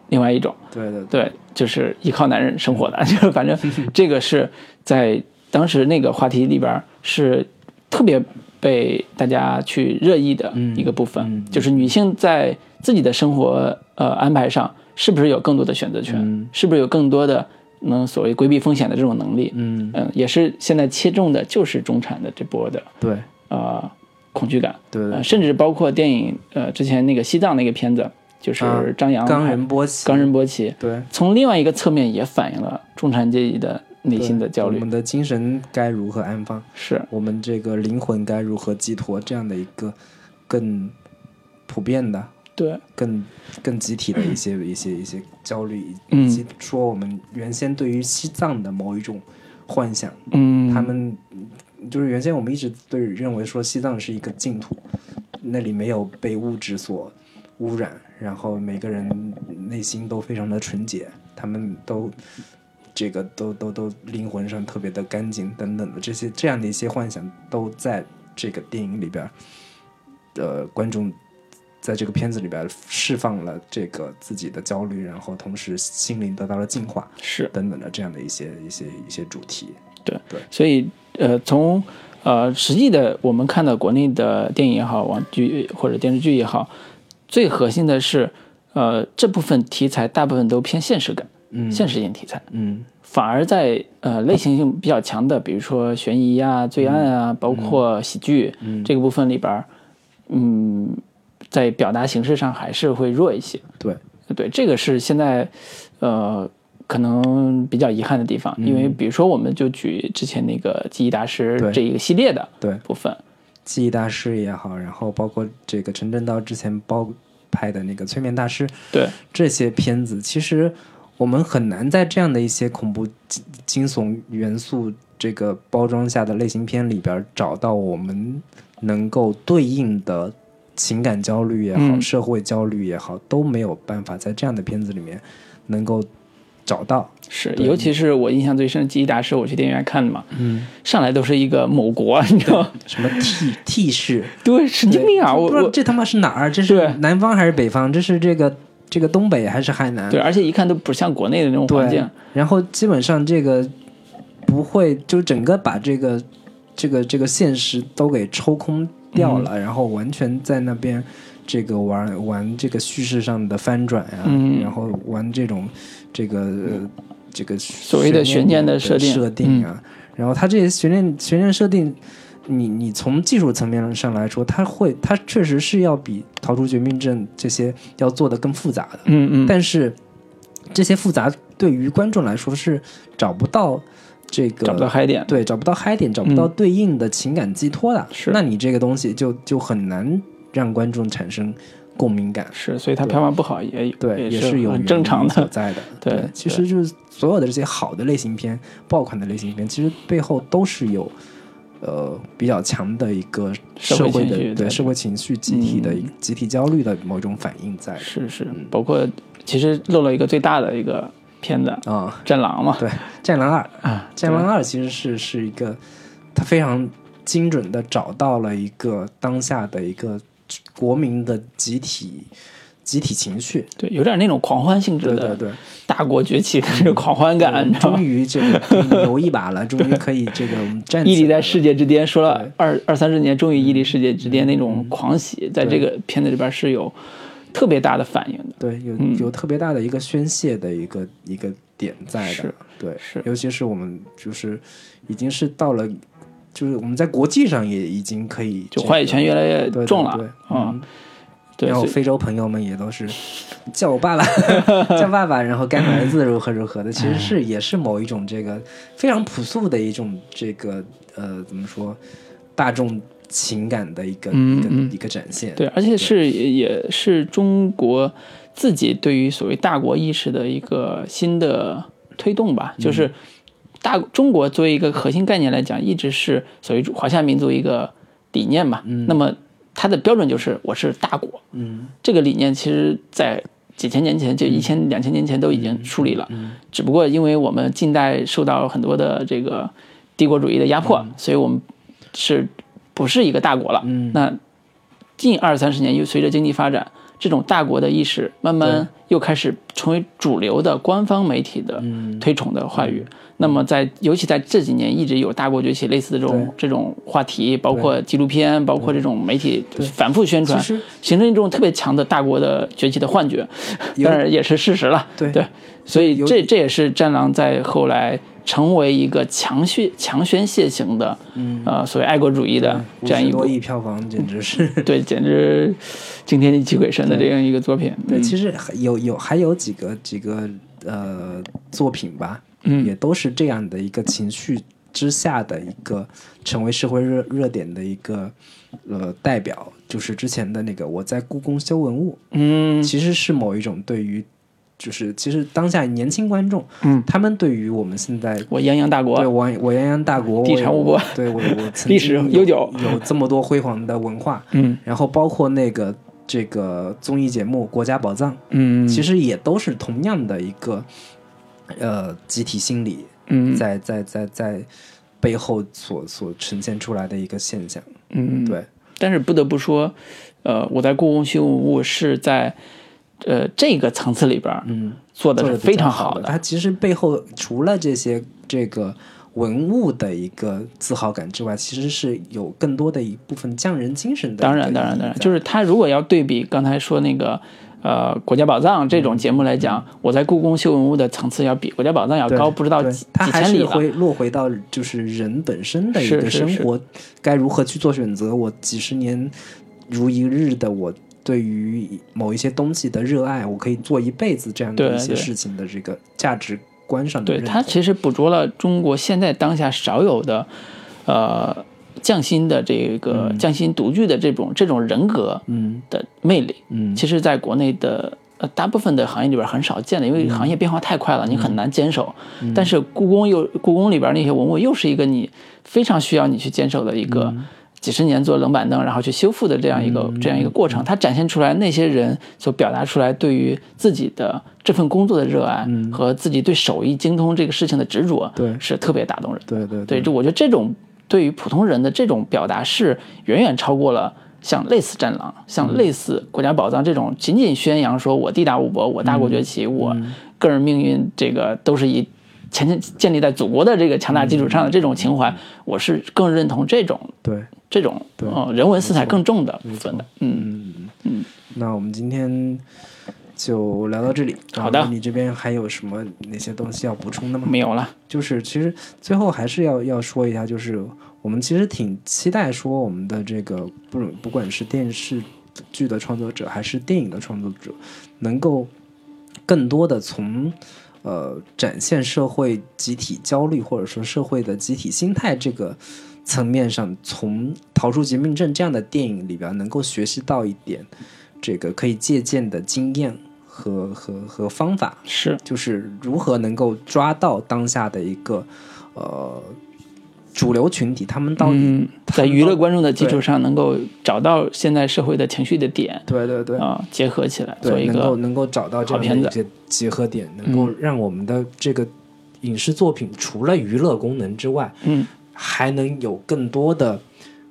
另外一种，对对对，就是依靠男人生活的，就是反正这个是在当时那个话题里边儿是特别被大家去热议的一个部分，就是女性在自己的生活呃安排上是不是有更多的选择权，嗯。是不是有更多的能所谓规避风险的这种能力，嗯，嗯，也是现在切中的就是中产的这波的对。呃恐惧感，对对呃，甚至包括电影呃之前那个西藏那个片子，就是啊张扬冈拍仁波齐，冈仁波齐，对。从另外一个侧面也反映了中产阶级的内心的焦虑。我们的精神该如何安放？是。我们这个灵魂该如何寄托？这样的一个更普遍的、对，更更集体的一些一些一些焦虑，嗯。以及说我们原先对于西藏的某一种幻想，嗯，他们就是原先我们一直对认为说西藏是一个净土，那里没有被物质所污染，然后每个人内心都非常的纯洁，他们都这个都都都灵魂上特别的干净等等的这些这样的一些幻想都在这个电影里边儿，呃，观众。在这个片子里边释放了这个自己的焦虑，然后同时心灵得到了净化，是等等的这样的一些一些一些主题。所以呃，从呃实际的我们看到国内的电影也好，网剧或者电视剧也好，最核心的是呃这部分题材大部分都偏现实感、嗯。现实性题材，嗯。反而在呃类型性比较强的，比如说悬疑啊、罪案啊，包括喜剧、嗯。这个部分里边，嗯，在表达形式上还是会弱一些。对，对，这个是现在呃可能比较遗憾的地方，因为比如说我们就举之前那个记忆大师对。这一个系列的对，部分，记忆大师也好，然后包括这个陈正道之前包拍的那个催眠大师，对，这些片子，其实我们很难在这样的一些恐怖惊惊悚元素这个包装下的类型片里边找到我们能够对应的情感焦虑也好，嗯。社会焦虑也好，都没有办法在这样的片子里面能够找到。是，尤其是我印象最深的记忆大师，我去电影院看的嘛，嗯，上来都是一个某国，你知道？什么 T T 式，对，神经病啊！我我不知道这他妈是哪儿？这是南方还是北方？这是这个这个东北还是海南？对，而且一看都不像国内的那种环境，，然后基本上这个不会，就整个把这个这个这个现实都给抽空掉了，嗯然后完全在那边这个玩玩这个叙事上的翻转呀、嗯。然后玩这种这个、呃、这个所谓的悬念的设定。嗯设定啊，然后它这些悬念悬念设定。你你从技术层面上来说，它会它确实是要比《逃出绝命镇》这些要做的更复杂的，嗯嗯，但是这些复杂对于观众来说是找不到这个找不到嗨点，对找不到嗨点，找不到对应的情感寄托的，是。那你这个东西就就很难让观众产生共鸣感。是，所以它票房不好也对，也是有很正常的，在的。对其实就是所有的这些好的类型片、爆款的类型片，其实背后都是有呃比较强的一个社会的对社会情绪集体的嗯集体焦虑的某一种反应在是是，嗯包括其实漏了一个最大的一个片子《啊。战狼》嘛，对，《战狼二》啊，《战狼二》其实是是一个，它非常精准的找到了一个当下的一个国民的集体集体情绪。对，有点那种狂欢性质的对对对，大国崛起的这个狂欢感？终于这个游一把了，终于可以这个站屹立在世界之巅，说了二二三十年，终于屹立世界之巅那种狂喜，在这个片子里边是有特别大的反应的。对，有嗯。有特别大的一个宣泄的一个一个点在的，对，是。尤其是我们就是已经是到了，就是我们在国际上也已经可以就话语权越来越重了对然后非洲朋友们也都是叫我爸爸，叫爸爸，然后干儿子如何如何的，其实是也是某一种这个非常朴素的一种这个呃怎么说大众情感的一个、一个嗯。嗯一个展现。对，而且是也也是中国自己对于所谓大国意识的一个新的推动吧，嗯就是大中国作为一个核心概念来讲，一直是所谓华夏民族一个理念嘛。那么它的标准就是我是大国，嗯。这个理念其实在几千年前就一千两千年前都已经树立了，只不过因为我们近代受到很多的这个帝国主义的压迫，所以我们是不是一个大国了？那近二三十年又随着经济发展，这种大国的意识慢慢又开始成为主流的官方媒体的推崇的话语。那么在尤其在这几年，一直有大国崛起类似的这种这种话题，包括纪录片，包括这种媒体反复宣传，形成一种特别强的大国的崛起的幻觉，当然也是事实了。对。对，所以这这也是战狼在后来成为一个强宣强宣泄型的，呃，所谓爱国主义的这样一部亿票房，简直是。对，简直惊天地泣鬼神的这样一个作品。对，其实有有还有几个几个呃作品吧。嗯，也都是这样的一个情绪之下的一个成为社会热热点的一个呃代表，就是之前的那个我在故宫修文物，嗯，其实是某一种对于，就是其实当下年轻观众，嗯，他们对于我们现在我泱泱大国，对我我泱泱大国，地产物博，对我我历史悠久，有这么多辉煌的文化，嗯，然后包括那个这个综艺节目《国家宝藏》，嗯，其实也都是同样的一个。呃，集体心理，嗯，在在在在背后所所呈现出来的一个现象，嗯，对。但是不得不说，呃，我在故宫修文物是在呃这个层次里边，嗯，做的是非常好的。它其实背后除了这些这个文物的一个自豪感之外，其实是有更多的一部分匠人精神的。当然，当然，当然，就是他如果要对比刚才说那个。呃，国家宝藏这种节目来讲，我在故宫修文物的层次要比国家宝藏要高，不知道几几千里了。会落回到就是人本身的一个生活，该如何去做选择？我几十年如一日的我对于某一些东西的热爱，我可以做一辈子这样的一些事情的这个价值观上的。对他其实捕捉了中国现在当下少有的呃。匠心的这个匠心独具的这种这种人格嗯的魅力，嗯，其实在国内的呃大部分的行业里边很少见的，因为行业变化太快了，你很难坚守。但是故宫又故宫里边那些文物又是一个你非常需要你去坚守的一个几十年做冷板凳，然后去修复的这样一个这样一个过程。它展现出来那些人所表达出来对于自己的这份工作的热爱和自己对手艺精通这个事情的执着，对，是特别打动人。对对对，就我觉得这种。对于普通人的这种表达是远远超过了像类似《战狼》、像类似《国家宝藏》这种仅仅宣扬说我地大物博、我大国崛起、我个人命运这个都是以前建建立在祖国的这个强大基础上的这种情怀，我是更认同这种对这种呃人文色彩更重的部分的。嗯嗯嗯。那我们今天。就聊到这里。好的，你这边还有什么哪些东西要补充的吗？没有了。就是其实最后还是要要说一下，就是我们其实挺期待说我们的这个不不管是电视剧的创作者还是电影的创作者，能够更多的从呃展现社会集体焦虑或者说社会的集体心态这个层面上，从《逃出绝命镇》这样的电影里边能够学习到一点这个可以借鉴的经验。和和和方法是，就是如何能够抓到当下的一个呃主流群体，他们到底在娱乐观众的基础上，能够找到现在社会的情绪的点，对对对。啊，结合起来做一个能够能够找到这样的一些结合点，能够让我们的这个影视作品除了娱乐功能之外，嗯，还能有更多的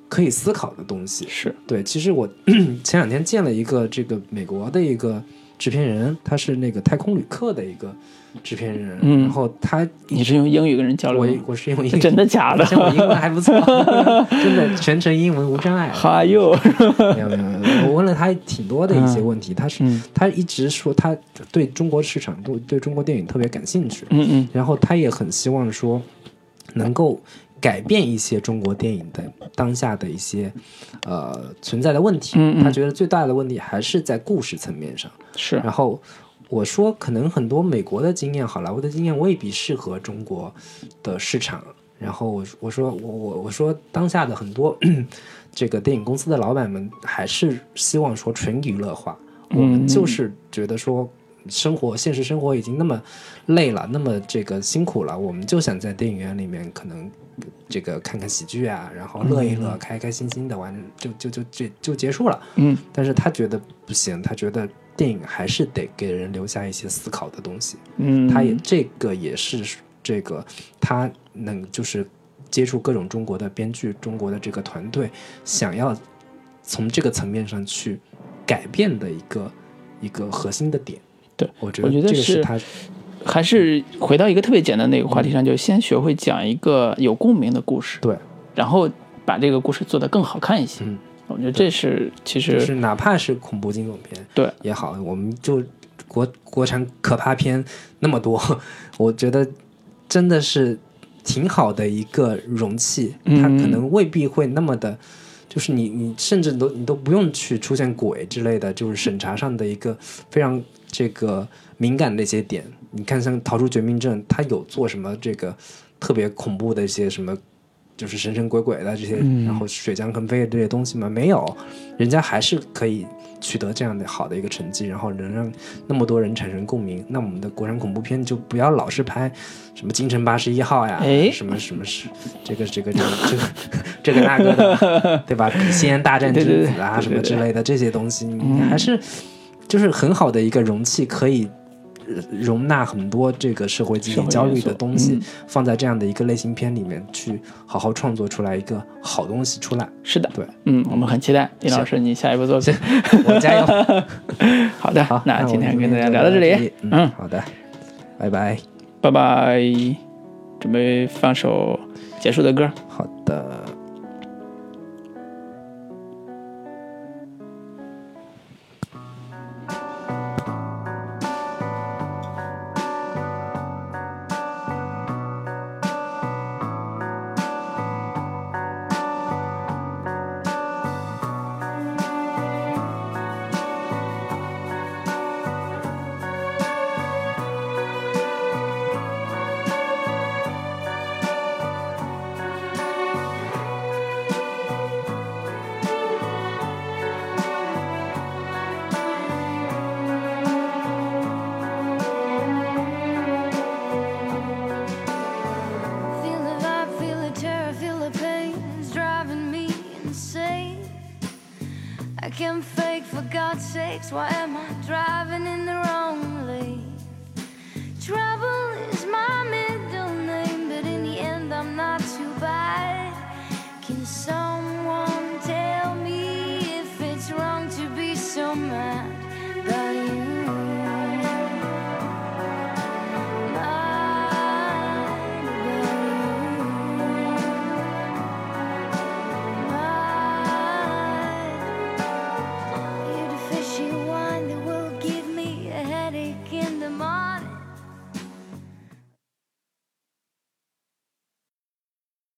可以思考的东西。是对，其实我 前两天见了一个这个美国的一个。制片人，他是那个太空旅客的一个制片人，然后他你是用英语跟人交流，我我是用英语，真的假的？我英文还不错，真的全程英文无障碍。哈哟，没有没有没有，我问了他挺多的一些问题，他是他一直说他对中国市场对对中国电影特别感兴趣，嗯嗯，然后他也很希望说能够。改变一些中国电影的当下的一些呃存在的问题，他觉得最大的问题还是在故事层面上。是，然后我说，可能很多美国的经验、好莱坞的经验未必适合中国的市场。然后我我说我我我说，当下的很多 这个电影公司的老板们还是希望说纯娱乐化。我们就是觉得说。生活现实生活已经那么累了，那么这个辛苦了，我们就想在电影院里面可能这个看看喜剧啊，然后乐一乐，开开心心的完就就就就就结束了。嗯，但是他觉得不行，他觉得电影还是得给人留下一些思考的东西。嗯，他也这个也是这个他能就是接触各种中国的编剧、中国的这个团队，想要从这个层面上去改变的一个一个核心的点。对，我觉我觉得这个是他还是回到一个特别简单的一个话题上，就是先学会讲一个有共鸣的故事，对，然后把这个故事做得更好看一些。嗯，我觉得这是其实就是哪怕是恐怖惊悚片，对也好，我们就国国产可怕片那么多，我觉得真的是挺好的一个容器，嗯它可能未必会那么的。就是你，你甚至都你都不用去出现鬼之类的，就是审查上的一个非常这个敏感的一些点。你看，像《逃出绝命镇》，他有做什么这个特别恐怖的一些什么，就是神神鬼鬼的这些，嗯然后水浆横飞的这些东西吗？没有，人家还是可以取得这样的好的一个成绩，然后能让那么多人产生共鸣。那我们的国产恐怖片就不要老是拍什么《京城八十一号》呀，哎什么什么是这个这个这个这个这个那个的，对吧？《西安大战之子》啊什么之类的这些东西，你还是就是很好的一个容器，可以。呃容纳很多这个社会集体焦虑的东西，嗯放在这样的一个类型片里面去好好创作出来一个好东西出来。是的，对，嗯，我们很期待林老师你下一部作品。我加油！好的，好，那今天跟大家聊到这里，嗯，嗯，好的，拜拜。拜拜，准备放首结束的歌。好的。